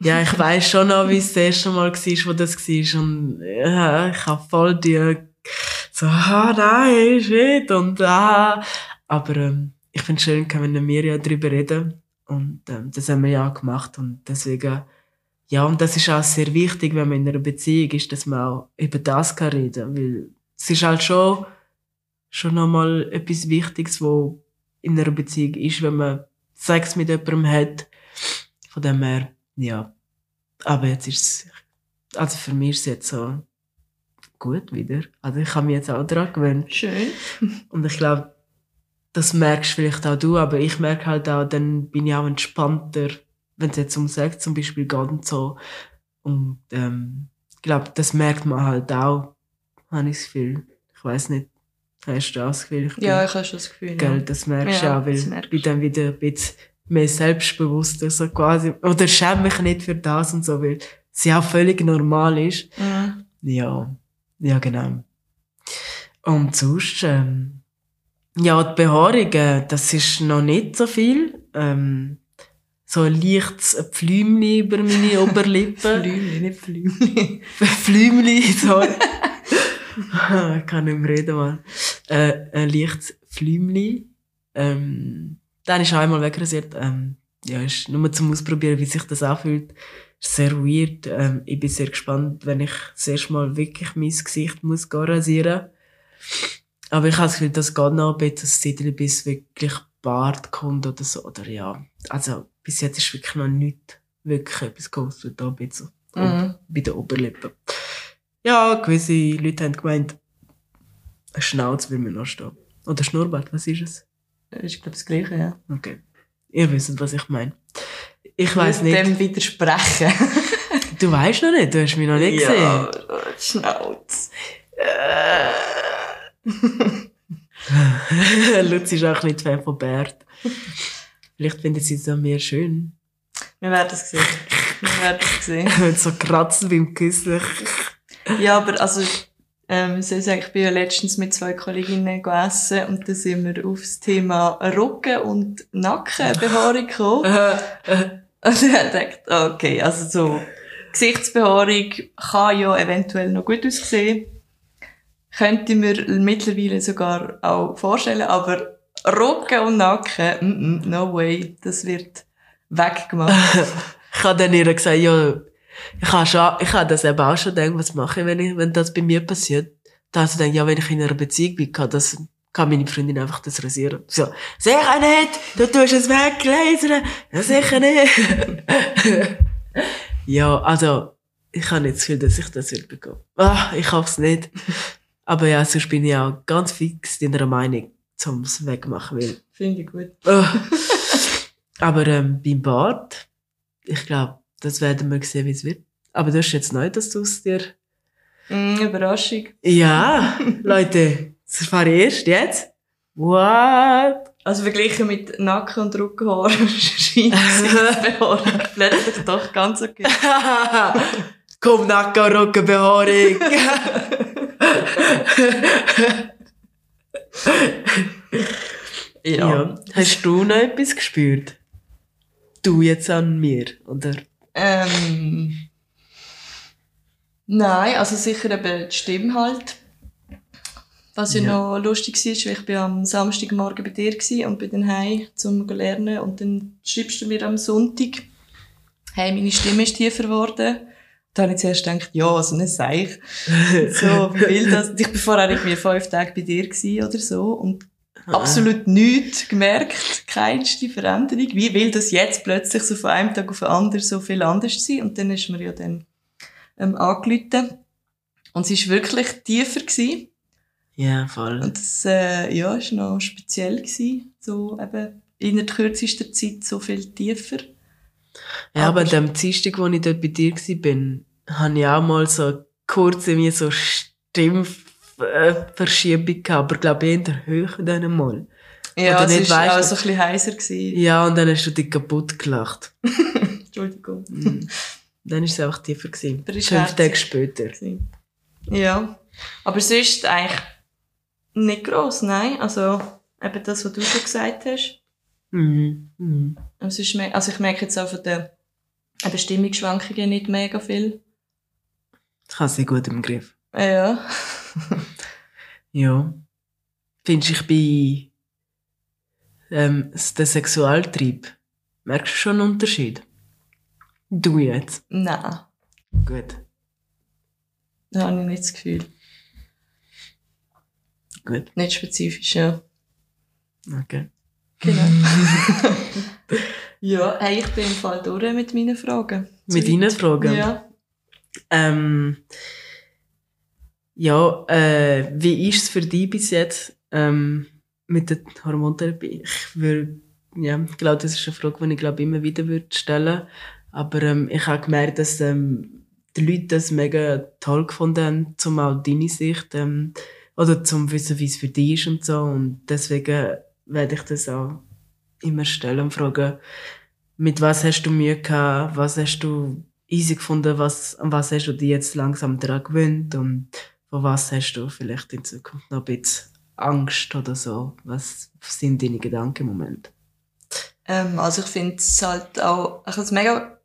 ja, ich weiß schon noch, wie es das erste Mal war, wo das war. Und ja, ich habe voll die so, ah, nein, shit und ah, aber ähm, ich finde es schön, können wir ja drüber reden. Und ähm, das haben wir ja auch gemacht. Und deswegen ja, und das ist auch sehr wichtig, wenn man in einer Beziehung ist, dass man auch über das kann reden, weil es ist halt schon, schon nochmal etwas Wichtiges, wo in einer Beziehung ist, wenn man Sex mit jemandem hat. Von dem her, ja. Aber jetzt ist es, also für mich ist es jetzt so gut wieder. Also ich habe mich jetzt auch daran gewöhnt. Schön. Und ich glaube, das merkst vielleicht auch du, aber ich merke halt auch, dann bin ich auch entspannter, wenn es jetzt um Sex zum Beispiel geht und so. Und ähm, ich glaube, das merkt man halt auch, habe ich das Gefühl. Ich weiß nicht, hast du auch das Gefühl? Ich bin- Ja, ich habe schon das Gefühl. Gell, Ja. das merkst du Ja, auch, weil ich bin dann wieder ein bisschen mehr selbstbewusster, so quasi. Oder schäme mich nicht für das und so, weil ja auch völlig normal ist. Mhm. Ja, ja, genau. Und sonst, ähm, ja, die Behaarung, äh, das ist noch nicht so viel. Ähm, so ein leichtes Pflümli über meine Oberlippen. Flümli, nicht Flümli. Flümli, sorry. ich kann nicht mehr reden, Mann. Äh, ein leichtes Flümli. Ähm, dann ist einmal wegrasiert. Ähm, ja, ist nur zum Ausprobieren, wie sich das anfühlt. Ist sehr weird. Ähm, ich bin sehr gespannt, wenn ich das erste Mal wirklich mein Gesicht muss rasieren. Aber ich habe das Gefühl, das geht noch ein bisschen, bis wirklich Bart kommt oder so. Oder ja. Also, bis jetzt ist wirklich noch nichts wirklich etwas groß da ein bisschen. Mhm. Bei den Oberlippen. Ja, gewisse Leute haben gemeint, eine Schnauze will mir noch stehen. Oder Schnurrbart, was ist es? Das ist, glaube das Gleiche, ja. Okay. Ihr wisst, was ich meine. Ich weiß nicht. Dem widersprechen. Du weißt noch nicht, du hast mich noch nicht gesehen. Ja, Schnauz. Lutz ist auch nicht Fan von Bert. Vielleicht findet sie es an mir schön. Wir werden es sehen. Wir werden es sehen. So kratzt beim Küssen. Ja, aber also, ähm, soll ich sagen, ich bin ja letztens mit zwei Kolleginnen gegessen und da sind wir auf das Thema Rücken- und Nackenbehaarung gekommen. Und ich habe gedacht, okay, also so, Gesichtsbehaarung kann ja eventuell noch gut aussehen. Könnte ich mir mittlerweile sogar auch vorstellen, aber Rücken und Nacken, mm, mm, no way, das wird weggemacht. ich habe dann ihr gesagt, ja, ich habe schon, ich habe das eben auch schon gedacht, was mache ich, wenn ich, wenn das bei mir passiert. Da habe ich gedacht, ja, wenn ich in einer Beziehung bin, kann das, kann meine Freundin einfach das rasieren. So, sicher nicht! Du tust es weglasern! Ja, sicher nicht! ja, also, ich habe nicht das Gefühl, dass ich das will bekommen. Ah, ich hoffe es nicht. Aber ja, sonst bin ich auch ganz fix in der Meinung, zum es wegmachen, weil Finde ich gut. Ah. Aber ähm, beim Bart, ich glaube, das werden wir sehen, wie es wird. Aber du hast jetzt neu, dass du es dir... Mm, Überraschung. Ja, Leute, das erfahre ich erst jetzt. What? Also verglichen mit Nacken- und Rückenhaaren scheint Gesichtsbehaarung plötzlich doch ganz okay. Komm, Nacken, Rücken, Behaarung. Ja. ja. Hast du noch etwas gespürt? Du jetzt an mir, oder? Ähm, nein, also sicher eben die Stimme halt. Was ja, Ja. noch lustig war, ich bin am Samstagmorgen bei dir war und bin dann heim zum lernen und dann schreibst du mir am Sonntag, hey, meine Stimme ist tiefer geworden. Da habe ich zuerst gedacht, ja, also nicht Seich. so, wie will das? Ich bin vorher irgendwie fünf Tage bei dir oder so und absolut nichts gemerkt, keinste Veränderung. Wie will das jetzt plötzlich so von einem Tag auf den anderen so viel anders sein? Und dann ist mir ja dann ähm, angerufen. Und sie ist wirklich tiefer gewesen. Ja, voll. Und das, äh, ja, ist noch speziell gewesen. So eben in der kürzesten Zeit so viel tiefer. Ja, aber aber- dem Dienstag, wo ich dort bei dir war, hatte ich auch mal so kurz irgendwie so Stimmverschiebung gehabt, aber glaube ich in der Höhe dann mal. Ja, es nicht, ist weisst auch so ein bisschen heiser gewesen. Ja, und dann hast du dich kaputt gelacht. Entschuldigung. Mhm. dann war es einfach tiefer. Gewesen. Ist Fünf. Tage später. gewesen. Ja. Aber sonst eigentlich nicht gross, nein. Also, eben das, was du schon gesagt hast. Mhm. Mhm. Es ist also ich merke jetzt auch von den Stimmungsschwankungen nicht mega viel. Das habe ich gut im Griff. Äh, Ja. Ja. Findest du, ich bin ähm, der Sexualtrieb? Merkst du schon einen Unterschied? Du jetzt. Nein. Gut. Da habe ich nicht das Gefühl. Gut. Nicht spezifisch, ja. Okay. Genau. ja, hey, ich bin im Fall durch mit meinen Fragen. Mit deinen Fragen? Ja. Ähm, ja, äh, wie ist es für dich bis jetzt ähm, mit der Hormontherapie? Ich würde, ja, glaube, das ist eine Frage, die ich glaube immer wieder würde stellen. Aber ähm, ich habe gemerkt, dass ähm, die Leute das mega toll gefunden haben, zum auch deine Sicht ähm, oder zum wissen, wie es für dich ist und so. Und deswegen werde ich das auch immer stellen und fragen, mit was hast du Mühe gehabt, was hast du easy gefunden, was, an was hast du dich jetzt langsam daran gewöhnt und von was hast du vielleicht in Zukunft noch ein bisschen Angst oder so? Was sind deine Gedanken im Moment? Ähm, also ich finde es halt auch, ich habe es mega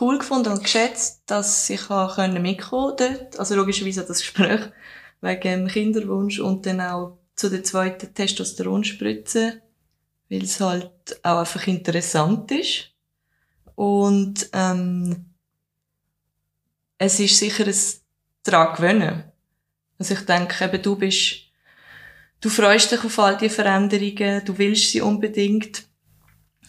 cool gefunden und geschätzt, dass ich auch mitkommen dort. Also logischerweise das Gespräch wegen dem Kinderwunsch und dann auch zu der zweiten Testosteronspritze, weil es halt auch einfach interessant ist. Und ähm, es ist sicher ein daran gewöhnen. Also ich denke, eben, du bist, du freust dich auf all die Veränderungen, du willst sie unbedingt.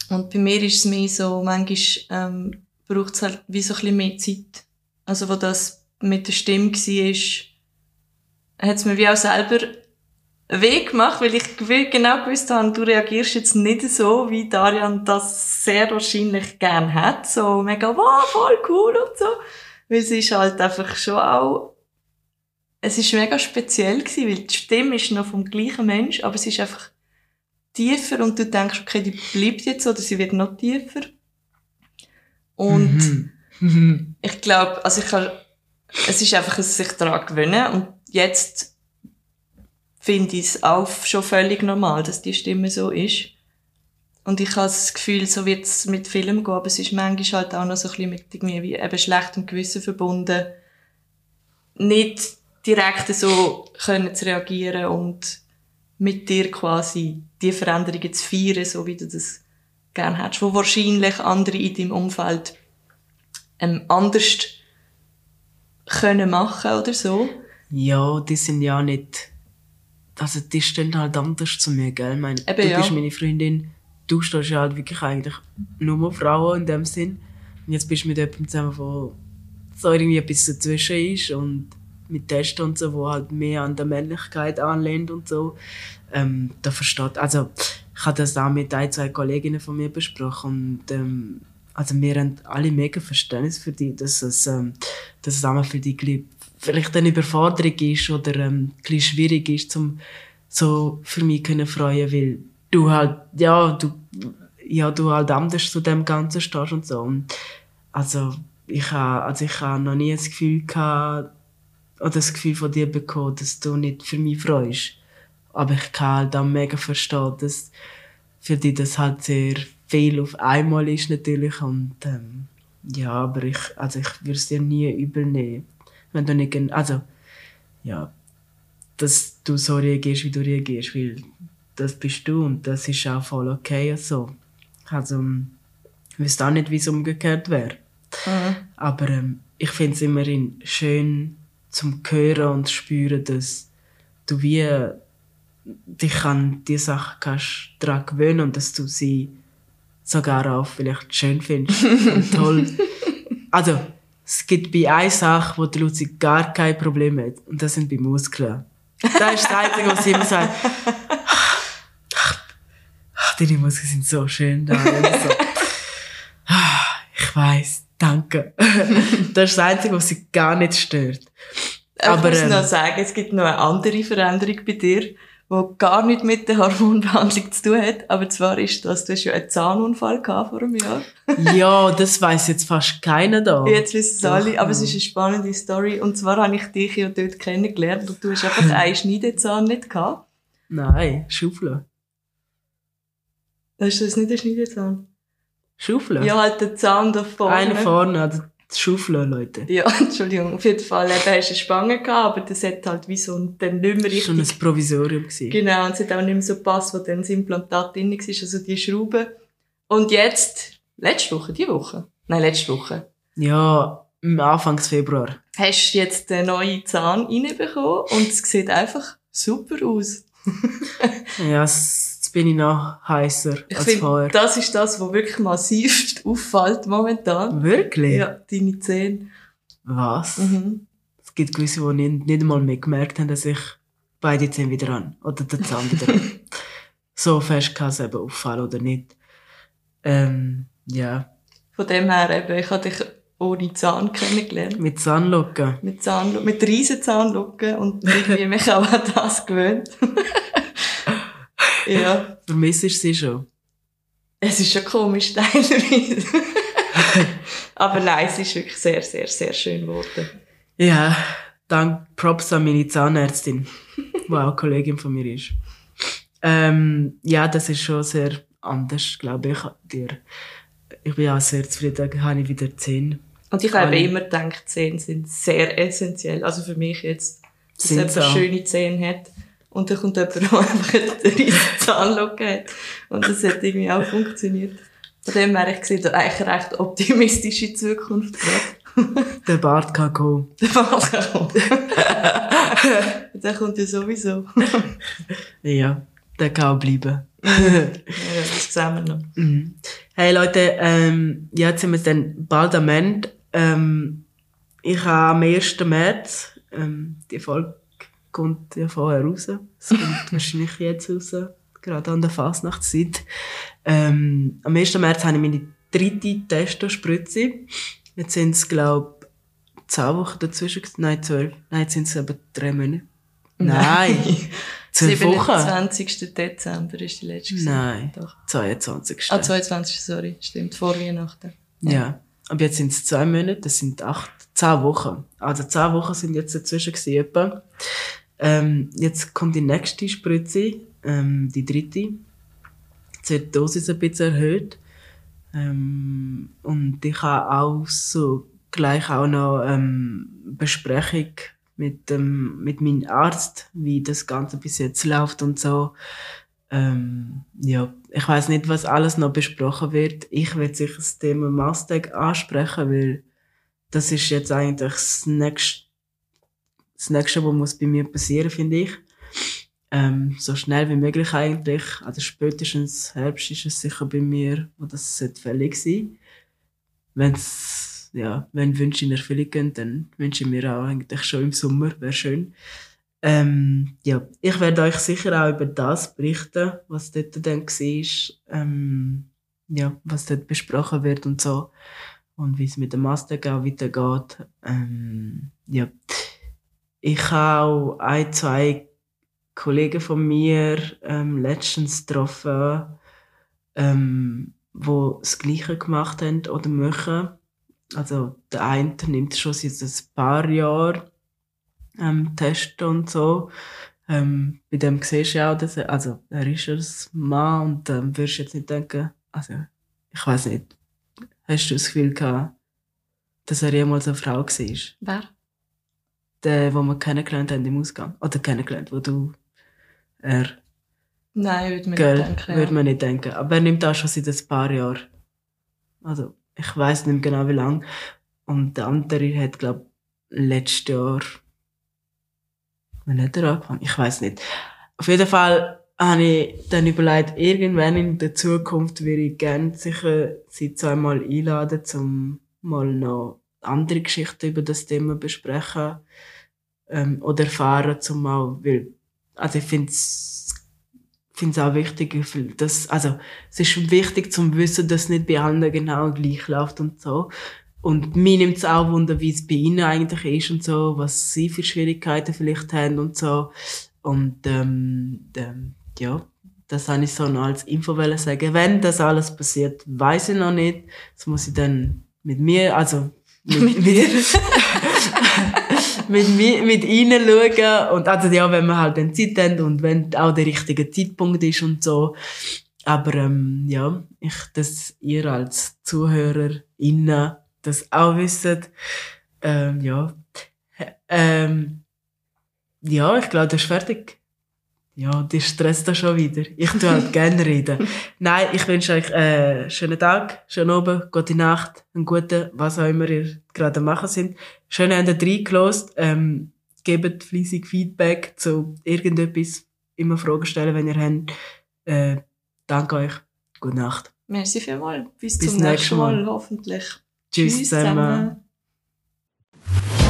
Und bei mir ist es mehr so, manchmal ähm, braucht es halt wie so ein bisschen mehr Zeit. Also wo das mit der Stimme war, hat es mir wie auch selber weh gemacht, weil ich genau gewusst habe, du reagierst jetzt nicht so, wie Darian das sehr wahrscheinlich gern hat. So mega, wow, voll cool und so. Weil es ist halt einfach schon auch, es ist mega speziell gewesen, weil die Stimme ist noch vom gleichen Mensch, aber es ist einfach tiefer und du denkst, okay, die bleibt jetzt oder sie wird noch tiefer. Und Mhm. ich glaube, also ich kann, es ist einfach ein sich daran gewöhnen und jetzt finde ich es auch schon völlig normal, dass die Stimme so ist. Und ich habe das Gefühl, so wird es mit Filmen gehen, aber es ist manchmal halt auch noch so ein bisschen mit irgendwie wie eben schlechtem Gewissen verbunden, nicht direkt so können zu reagieren und mit dir quasi die Veränderungen zu feiern, so wie du das gerne hättest, wo wahrscheinlich andere in deinem Umfeld ähm, anders können machen oder so. Ja, die sind ja nicht. Also, die stehen halt anders zu mir, gell? Ich meine, Eben, du ja. bist meine Freundin, du stehst ja halt wirklich eigentlich nur Frauen in dem Sinn. Und jetzt bist du mit jemandem zusammen, wo so irgendwie etwas dazwischen ist und mit Testen und so, wo halt mehr an der Männlichkeit anlehnt und so. Ähm, da versteht, also, ich habe das auch mit ein, zwei Kolleginnen von mir besprochen und ähm, also wir haben alle mega Verständnis für die, dass es, ähm, dass es auch für die vielleicht eine Überforderung ist oder ähm, ein schwierig ist, zum so für mich können freuen, weil du halt, ja, du, ja, du halt anders zu dem Ganzen stehst und so. Und also, ich habe, also ich noch nie das Gefühl gehabt, oder das Gefühl von dir bekommen, dass du nicht für mich freust. Aber ich kann halt auch mega verstehen, dass für dich das halt sehr viel auf einmal ist natürlich und ähm, ja, aber ich, also ich würde es dir nie übel nehmen, wenn du nicht, also ja, dass du so reagierst, wie du reagierst, weil das bist du und das ist auch voll okay so. Also, ich wüsste auch nicht, wie es umgekehrt wäre. Mhm. Aber ähm, ich finde es immerhin schön zum Hören und spüren, dass du wie dich an die Sachen kannst daran gewöhnen und dass du sie sogar auch vielleicht schön findest und toll. Also, es gibt bei einer Sache, wo die Luzi gar kein Problem hat und das sind bei Muskeln. Das ist das Einzige, was sie immer sagt. Ach, deine Muskeln sind so schön da. So. Ich weiß, danke. Das ist das Einzige, was sie gar nicht stört. Aber, ich muss ähm, noch sagen, es gibt noch eine andere Veränderung bei dir, die gar nicht mit der Hormonbehandlung zu tun hat. Aber zwar ist das, du hast ja einen Zahnunfall gehabt vor einem Jahr. ja, das weiß jetzt fast keiner da. Jetzt wissen es alle, aber es ist eine spannende Story. Und zwar habe ich dich ja dort kennengelernt und du hast einfach einen Schneidezahn nicht gehabt. Nein, Schaufel. Hast du das nicht ein Schneidezahn? Schaufel? Ja, halt der Zahn da vorne. Einer vorne, also Schaufeln, Leute. Ja, Entschuldigung. Auf jeden Fall, eben, hast du eine Spange gehabt, aber das hat halt wie so ein, dann nicht mehr richtig... Schon ein Provisorium gewesen. Genau, und es hat auch nicht mehr so gepasst, wo dann das Implantat drin war, also die Schraube. Und jetzt, letzte Woche, die Woche? Nein, letzte Woche. Ja, Anfang Februar. Hast du jetzt den neuen Zahn reinbekommen und es sieht einfach super aus. ja, jetzt bin ich noch heißer ich als find, vorher. Das ist das, was wirklich massiv auffällt momentan. Wirklich? Ja, deine Zähne. Was? Mhm. Es gibt gewisse, die nicht, nicht einmal mehr gemerkt haben, dass ich beide Zähne wieder an. Oder den Zahn wieder an. so fest kann es eben auffallen oder nicht. Ähm, ja. Von dem her eben, ich habe dich ohne Zahn kennengelernt. Mit Zahnlocken? Mit Zahnlocken, mit riesen Zahnlocken und irgendwie mich auch an das gewöhnt. ja. Vermisst sie schon? Es ist schon komisch, teilweise. Aber nein, es ist wirklich sehr, sehr, sehr schön geworden. Ja, dank Props an meine Zahnärztin, die auch Kollegin von mir ist. Ähm, ja, das ist schon sehr anders, glaube ich, dir. Ich bin auch sehr zufrieden, habe ich wieder zehn. Und ich habe immer gedacht, Zähne sind sehr essentiell. Also für mich jetzt, dass jemand schöne Zähne hat. Und dann kommt jemand, der einfach eine riesige Zahnlocke hat. Und das hat irgendwie auch funktioniert. Von dem her, ich sehe da eigentlich eine recht optimistische Zukunft. Der Bart kann kommen. Der Bart kann kommen. der kommt ja sowieso. ja, der kann auch bleiben. ja, das sehen wir noch. Mhm. Hey Leute, ähm, jetzt sind wir dann bald am Ende. Ähm, ich habe am 1. März, ähm, die Folge kommt ja vorher raus. Es kommt wahrscheinlich jetzt raus, gerade an der Fasnachtszeit. Ähm, am 1. März habe ich meine dritte Testospritze. Jetzt sind es, glaube ich, 10 Wochen dazwischen. Nein, 12. Nein, jetzt sind es aber drei Monate. Nein. Nein. 12 Wochen. 20. Dezember ist die letzte. Nein. Doch. 22. Ah, 22. Sorry. Stimmt. Vor Weihnachten. Ja. ja. Aber jetzt sind es zwei Monate. Das sind acht, zehn Wochen. Also zehn Wochen sind jetzt dazwischen gewesen, ähm, jetzt kommt die nächste Spritze, ähm, die dritte. Jetzt wird die Dosis ein bisschen erhöht. Ähm, und ich habe auch so gleich auch noch ähm, Besprechung mit, ähm, mit meinem Arzt, wie das Ganze bis jetzt läuft und so. Ähm, ja, ich weiß nicht, was alles noch besprochen wird. Ich werde sicher das Thema Mustang ansprechen, weil das ist jetzt eigentlich das nächste das Nächste, was muss bei mir passieren, finde ich. Ähm, so schnell wie möglich eigentlich. Also spätestens Herbst ist es sicher bei mir, wo das fällig sein Wenn's, ja, wenn Wünsche in Erfüllung gehen, dann wünsche ich mir auch eigentlich schon im Sommer, wäre schön. Ähm, ja, ich werde euch sicher auch über das berichten, was dort dann war, ähm, ja, was dort besprochen wird und so. Und wie es mit dem Master auch weitergeht. Ähm, ja. Ich auch ein, zwei Kollegen von mir ähm, letztens getroffen, ähm, die das Gleiche gemacht haben oder machen. also der eine nimmt schon seit ein paar Jahren ähm, Tests und so. Ähm, bei dem siehst du ja auch, dass er, also er ist ein Mann und ähm, wirst jetzt nicht denken, also ich weiß nicht, hast du das Gefühl gehabt, dass er jemals eine Frau war? Wer? Der, den wir kennengelernt haben im Ausgang. Oder kennengelernt, wo du, er, Nein, würde man gell, nicht denken. Würde man nicht denken. Aber er nimmt auch schon seit ein paar Jahren. Also, ich weiß nicht genau wie lange. Und der andere hat, glaube letztes Jahr, wann hat er angefangen? Ich weiß nicht. Auf jeden Fall habe ich dann überlegt, irgendwann in der Zukunft würde ich gerne sicher sie zweimal einladen, um mal noch andere Geschichten über das Thema besprechen ähm, oder erfahren, zum auch, weil, also ich finde finde es auch wichtig, dass, also, es ist wichtig zum Wissen, dass es nicht bei anderen genau gleich läuft und so. Und mir nimmt es auch Wunder, wie es bei ihnen eigentlich ist und so, was sie für Schwierigkeiten vielleicht haben und so. Und, ähm, ähm, ja, das habe ich so noch als Info sagen. Wenn das alles passiert, weiß ich noch nicht. Das muss ich dann mit mir, also, mit, mit mir, mit, mit ihnen schauen. Und, also, ja, wenn wir halt dann Zeit haben und wenn auch der richtige Zeitpunkt ist und so. Aber, ähm, ja, ich, dass ihr als ZuhörerInnen das auch wisst, ähm, ja. Ähm, ja, ich glaube, das ist fertig. Ja, die stresst da schon wieder. Ich tu halt gerne reden. Nein, ich wünsche euch einen äh, schönen Tag, schönen Abend, gute Nacht, einen guten, was auch immer ihr gerade machen sind. Schön, habt ihr reingelost. Ähm, gebt fleissig Feedback zu irgendetwas. Immer Fragen stellen, wenn ihr habt. Äh, danke euch. Gute Nacht. Merci vielmals. Bis, Bis zum nächsten Mal, Mal. hoffentlich. Tschüss zusammen. zusammen.